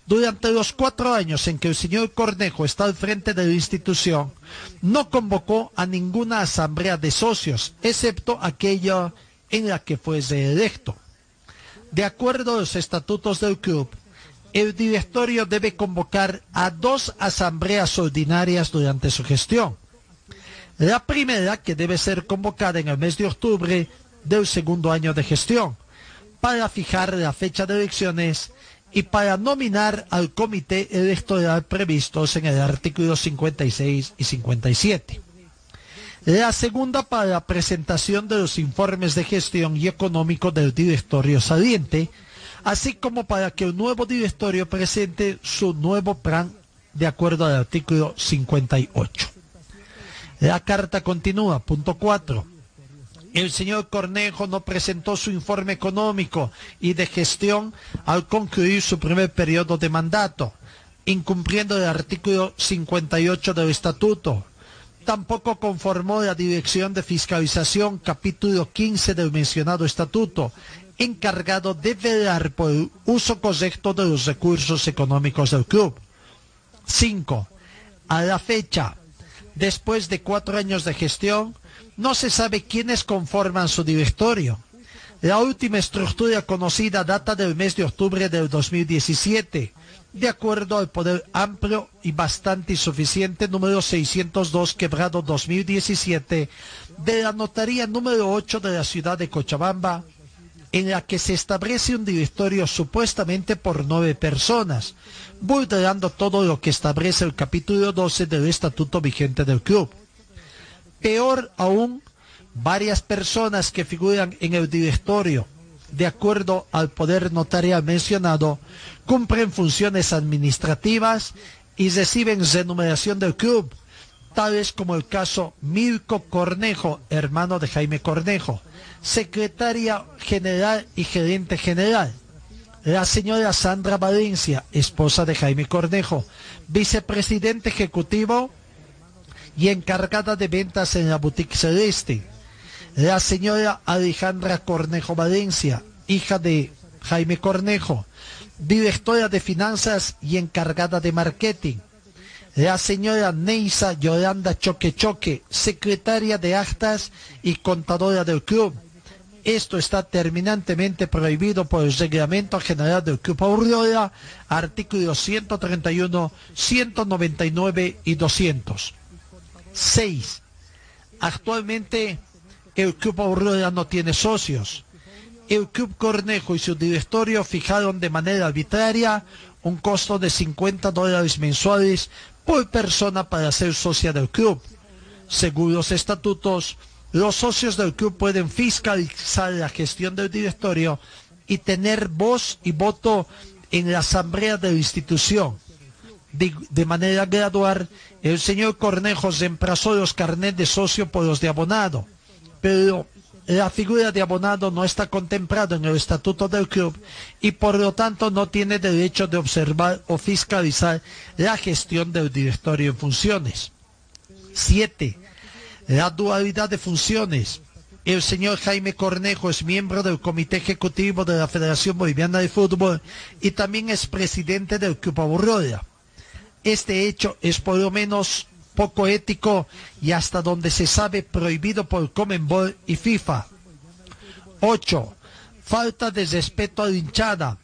Durante los cuatro años en que el señor Cornejo está al frente de la institución, no convocó a ninguna asamblea de socios, excepto aquella en la que fue reelecto. De acuerdo a los estatutos del club, el directorio debe convocar a dos asambleas ordinarias durante su gestión. La primera, que debe ser convocada en el mes de octubre del segundo año de gestión, para fijar la fecha de elecciones y para nominar al comité electoral previstos en el artículo 56 y 57. La segunda para la presentación de los informes de gestión y económico del directorio saliente, así como para que el nuevo directorio presente su nuevo plan de acuerdo al artículo 58. La carta continúa, punto 4 el señor Cornejo no presentó su informe económico y de gestión al concluir su primer periodo de mandato, incumpliendo el artículo 58 del estatuto. Tampoco conformó la Dirección de Fiscalización, capítulo 15 del mencionado estatuto, encargado de velar por el uso correcto de los recursos económicos del club. 5. A la fecha, después de cuatro años de gestión, no se sabe quiénes conforman su directorio. La última estructura conocida data del mes de octubre del 2017, de acuerdo al poder amplio y bastante insuficiente número 602 quebrado 2017 de la notaría número 8 de la ciudad de Cochabamba, en la que se establece un directorio supuestamente por nueve personas, vulnerando todo lo que establece el capítulo 12 del estatuto vigente del club. Peor aún, varias personas que figuran en el directorio de acuerdo al poder notarial mencionado, cumplen funciones administrativas y reciben remuneración del club, tales como el caso Milko Cornejo, hermano de Jaime Cornejo, secretaria general y gerente general. La señora Sandra Valencia, esposa de Jaime Cornejo, vicepresidente ejecutivo y encargada de ventas en la boutique Celeste. La señora Alejandra Cornejo Valencia, hija de Jaime Cornejo, directora de finanzas y encargada de marketing. La señora Neisa Yolanda Choque Choque, secretaria de actas y contadora del club. Esto está terminantemente prohibido por el Reglamento General del Club Aurora, artículos 131, 199 y 200. 6. Actualmente el Club Aurora no tiene socios. El Club Cornejo y su directorio fijaron de manera arbitraria un costo de 50 dólares mensuales por persona para ser socia del club. Según los estatutos, los socios del club pueden fiscalizar la gestión del directorio y tener voz y voto en la asamblea de la institución. De, manera gradual, el señor Cornejo reemplazó los carnets de socio por los de abonado, pero la figura de abonado no está contemplada en el estatuto del club y por lo tanto no tiene derecho de observar o fiscalizar la gestión del directorio en funciones. 7. La dualidad de funciones. El señor Jaime Cornejo es miembro del Comité Ejecutivo de la Federación Boliviana de Fútbol y también es presidente del Club Aurora. Este hecho es por lo menos poco ético y hasta donde se sabe prohibido por Comenbol y FIFA. 8. Falta de respeto a la hinchada.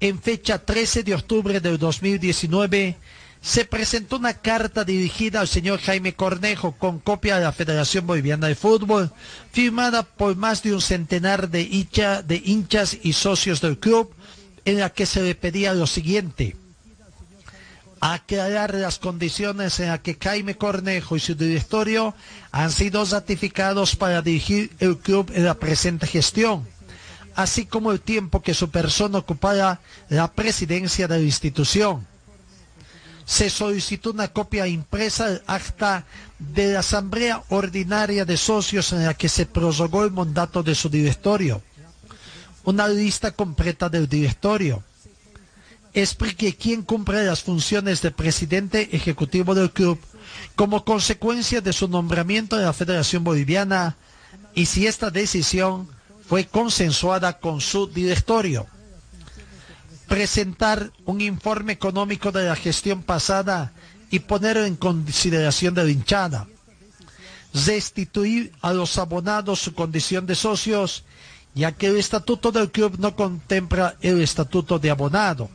En fecha 13 de octubre del 2019 se presentó una carta dirigida al señor Jaime Cornejo con copia de la Federación Boliviana de Fútbol, firmada por más de un centenar de, hinchas y socios del club, en la que se le pedía lo siguiente aclarar las condiciones en las que Jaime Cornejo y su directorio han sido ratificados para dirigir el club en la presente gestión, así como el tiempo que su persona ocupará la presidencia de la institución. Se solicitó una copia impresa del acta de la Asamblea Ordinaria de Socios en la que se prorrogó el mandato de su directorio, una lista completa del directorio explique quién cumple las funciones de presidente ejecutivo del club como consecuencia de su nombramiento de la Federación Boliviana y si esta decisión fue consensuada con su directorio. Presentar un informe económico de la gestión pasada y ponerlo en consideración de hinchada. Restituir a los abonados su condición de socios, ya que el estatuto del club no contempla el estatuto de abonado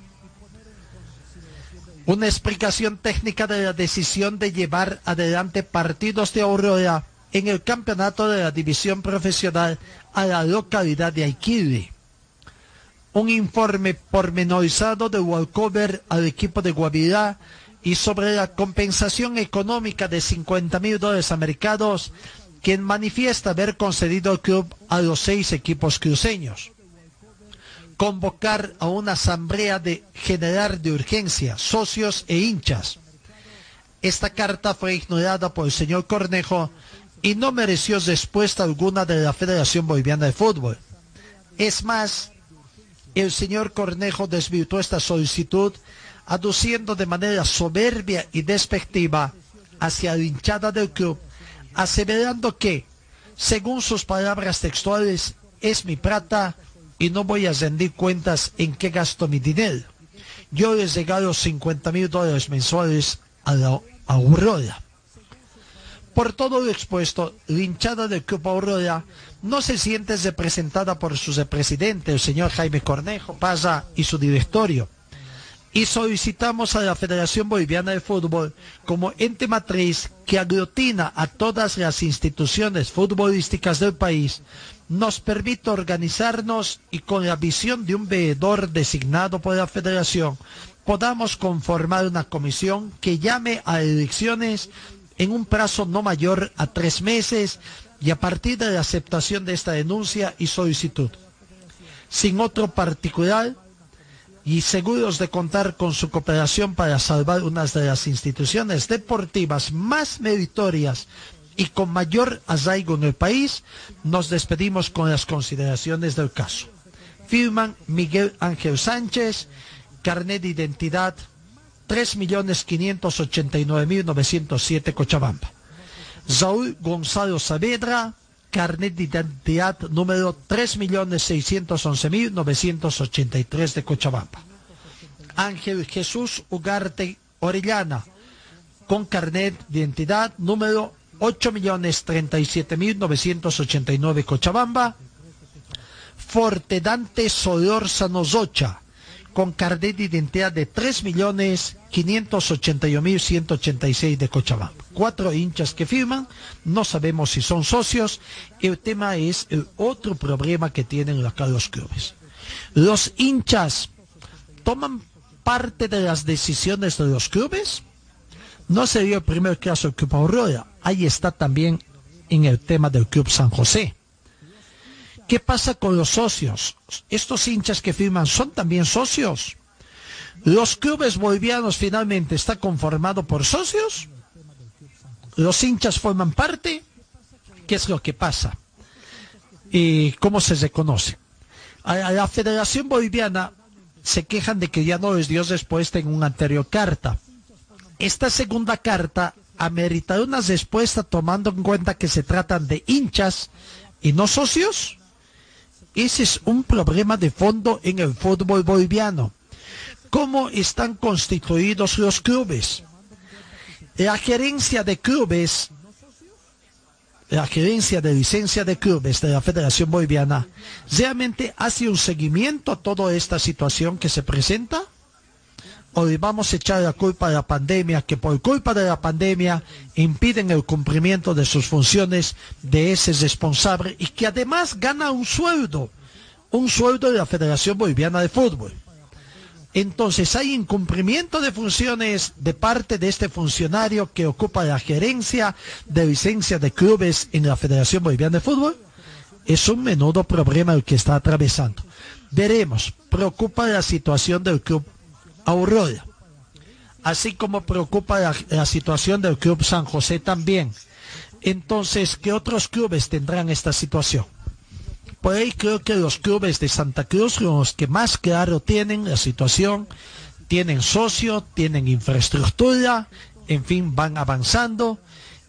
una explicación técnica de la decisión de llevar adelante partidos de Aurora en el campeonato de la división profesional a la localidad de Aiquile. Un informe pormenorizado de Walcover al equipo de Guavirá y sobre la compensación económica de 50 mil dólares americanos, quien manifiesta haber concedido al club a los seis equipos cruceños convocar a una asamblea de general de urgencia, socios e hinchas. Esta carta fue ignorada por el señor Cornejo y no mereció respuesta alguna de la Federación Boliviana de Fútbol. Es más, el señor Cornejo desvirtuó esta solicitud aduciendo de manera soberbia y despectiva hacia la hinchada del club, aseverando que, según sus palabras textuales, es mi plata, y no voy a rendir cuentas en qué gasto mi dinero. Yo les regalo 50 mil dólares mensuales a la Aurora. Por todo lo expuesto, la hinchada del Club Aurora no se siente representada por su presidente, el señor Jaime Cornejo Paza y su directorio. Y solicitamos a la Federación Boliviana de Fútbol como ente matriz que aglutina a todas las instituciones futbolísticas del país nos permite organizarnos y con la visión de un veedor designado por la federación podamos conformar una comisión que llame a elecciones en un plazo no mayor a tres meses y a partir de la aceptación de esta denuncia y solicitud. sin otro particular y seguros de contar con su cooperación para salvar una de las instituciones deportivas más meritorias y con mayor arraigo en el país, nos despedimos con las consideraciones del caso. Firman Miguel Ángel Sánchez, carnet de identidad 3.589.907 Cochabamba. Saúl Gonzalo Saavedra, carnet de identidad número 3.611.983 de Cochabamba. Ángel Jesús Ugarte Orellana, con carnet de identidad número 8.037.989 Cochabamba. Fortedante Solórzano Zocha, con carnet de identidad de 3.581.186 de Cochabamba. Cuatro hinchas que firman, no sabemos si son socios. El tema es el otro problema que tienen acá los clubes. Los hinchas toman parte de las decisiones de los clubes. No sería el primer caso del Club Aurora. Ahí está también en el tema del Club San José. ¿Qué pasa con los socios? ¿Estos hinchas que firman son también socios? ¿Los clubes bolivianos finalmente están conformados por socios? ¿Los hinchas forman parte? ¿Qué es lo que pasa? ¿Y cómo se reconoce? A la Federación Boliviana se quejan de que ya no les dio respuesta en una anterior carta. Esta segunda carta amerita una respuesta tomando en cuenta que se tratan de hinchas y no socios. Ese es un problema de fondo en el fútbol boliviano. ¿Cómo están constituidos los clubes? La gerencia de clubes, la gerencia de licencia de clubes de la Federación Boliviana, ¿realmente hace un seguimiento a toda esta situación que se presenta? ¿O le vamos a echar la culpa a la pandemia, que por culpa de la pandemia impiden el cumplimiento de sus funciones de ese responsable y que además gana un sueldo, un sueldo de la Federación Boliviana de Fútbol? Entonces hay incumplimiento de funciones de parte de este funcionario que ocupa la gerencia de licencia de clubes en la Federación Boliviana de Fútbol. Es un menudo problema el que está atravesando. Veremos, preocupa la situación del club Aurora, así como preocupa la, la situación del club San José también. Entonces, ¿qué otros clubes tendrán esta situación? Por ahí creo que los clubes de Santa Cruz, los que más claro tienen la situación, tienen socio, tienen infraestructura, en fin, van avanzando.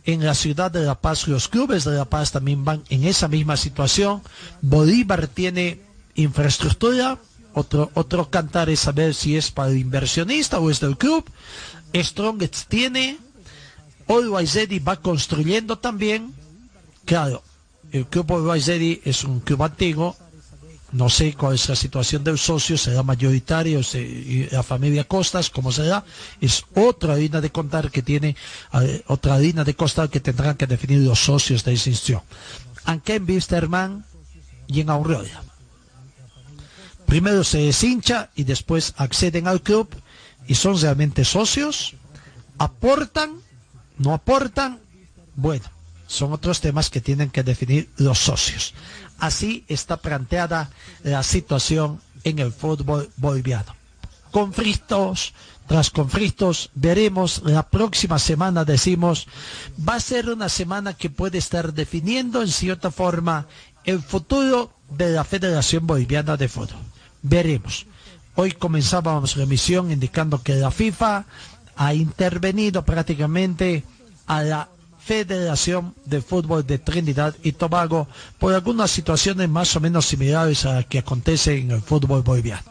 En la ciudad de La Paz, los clubes de La Paz también van en esa misma situación. Bolívar tiene infraestructura, otro, otro cantar es saber si es para el inversionista o es del club. Strongest tiene. Always va construyendo también. Claro, el club Always es un club antiguo. No sé cuál es la situación del socio, será mayoritario, la familia Costas, como será. Es otra línea de contar que tiene, otra línea de costar que tendrán que definir los socios de esa institución. Aunque en Wisterman y en Aurora primero se deshincha y después acceden al club y son realmente socios, aportan, no aportan, bueno, son otros temas que tienen que definir los socios. Así está planteada la situación en el fútbol boliviano. Conflictos tras conflictos, veremos la próxima semana, decimos, va a ser una semana que puede estar definiendo en cierta forma el futuro de la Federación Boliviana de Fútbol veremos. Hoy comenzábamos la emisión indicando que la FIFA ha intervenido prácticamente a la Federación de Fútbol de Trinidad y Tobago por algunas situaciones más o menos similares a las que acontecen en el fútbol boliviano.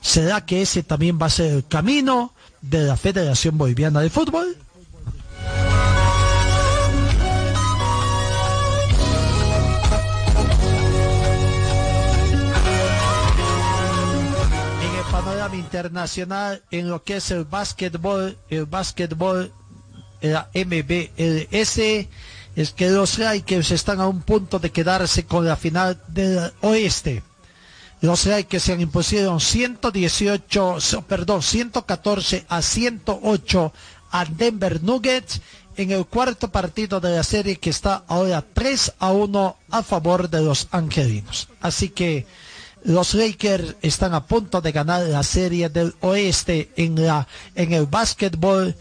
¿Será que ese también va a ser el camino de la Federación Boliviana de Fútbol? Internacional en lo que es el básquetbol, el básquetbol, la MBLS, es que los Lakers están a un punto de quedarse con la final del oeste. Los Lakers se han impusieron 118, perdón, 114 a 108 a Denver Nuggets en el cuarto partido de la serie que está ahora 3 a 1 a favor de los angelinos. Así que Los Lakers están a punto de ganar la serie del oeste en, la, en el básquetbol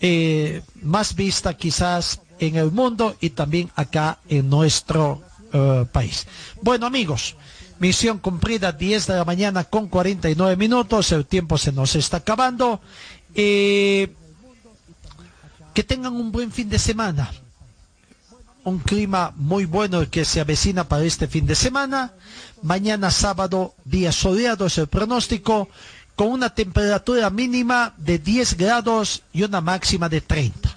eh, más vista quizás en el mundo y también acá en nuestro eh, país. Bueno amigos, misión cumplida 10 de la mañana con 49 minutos, el tiempo se nos está acabando. Eh, que tengan un buen fin de semana. Un clima muy bueno el que se avecina para este fin de semana. Mañana sábado, día soleado es el pronóstico, con una temperatura mínima de 10 grados y una máxima de 30.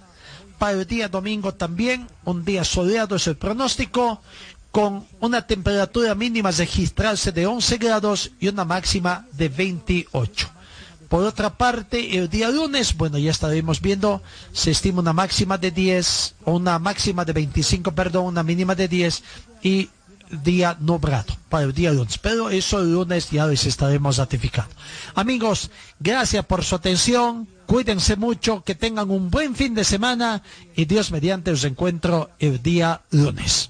Para el día domingo también, un día soleado es el pronóstico, con una temperatura mínima registrarse de 11 grados y una máxima de 28. Por otra parte, el día lunes, bueno, ya estaremos viendo, se estima una máxima de 10, o una máxima de 25, perdón, una mínima de 10 y día nublado para el día lunes. Pero eso el lunes ya les estaremos ratificando. Amigos, gracias por su atención. Cuídense mucho, que tengan un buen fin de semana y Dios mediante os encuentro el día lunes.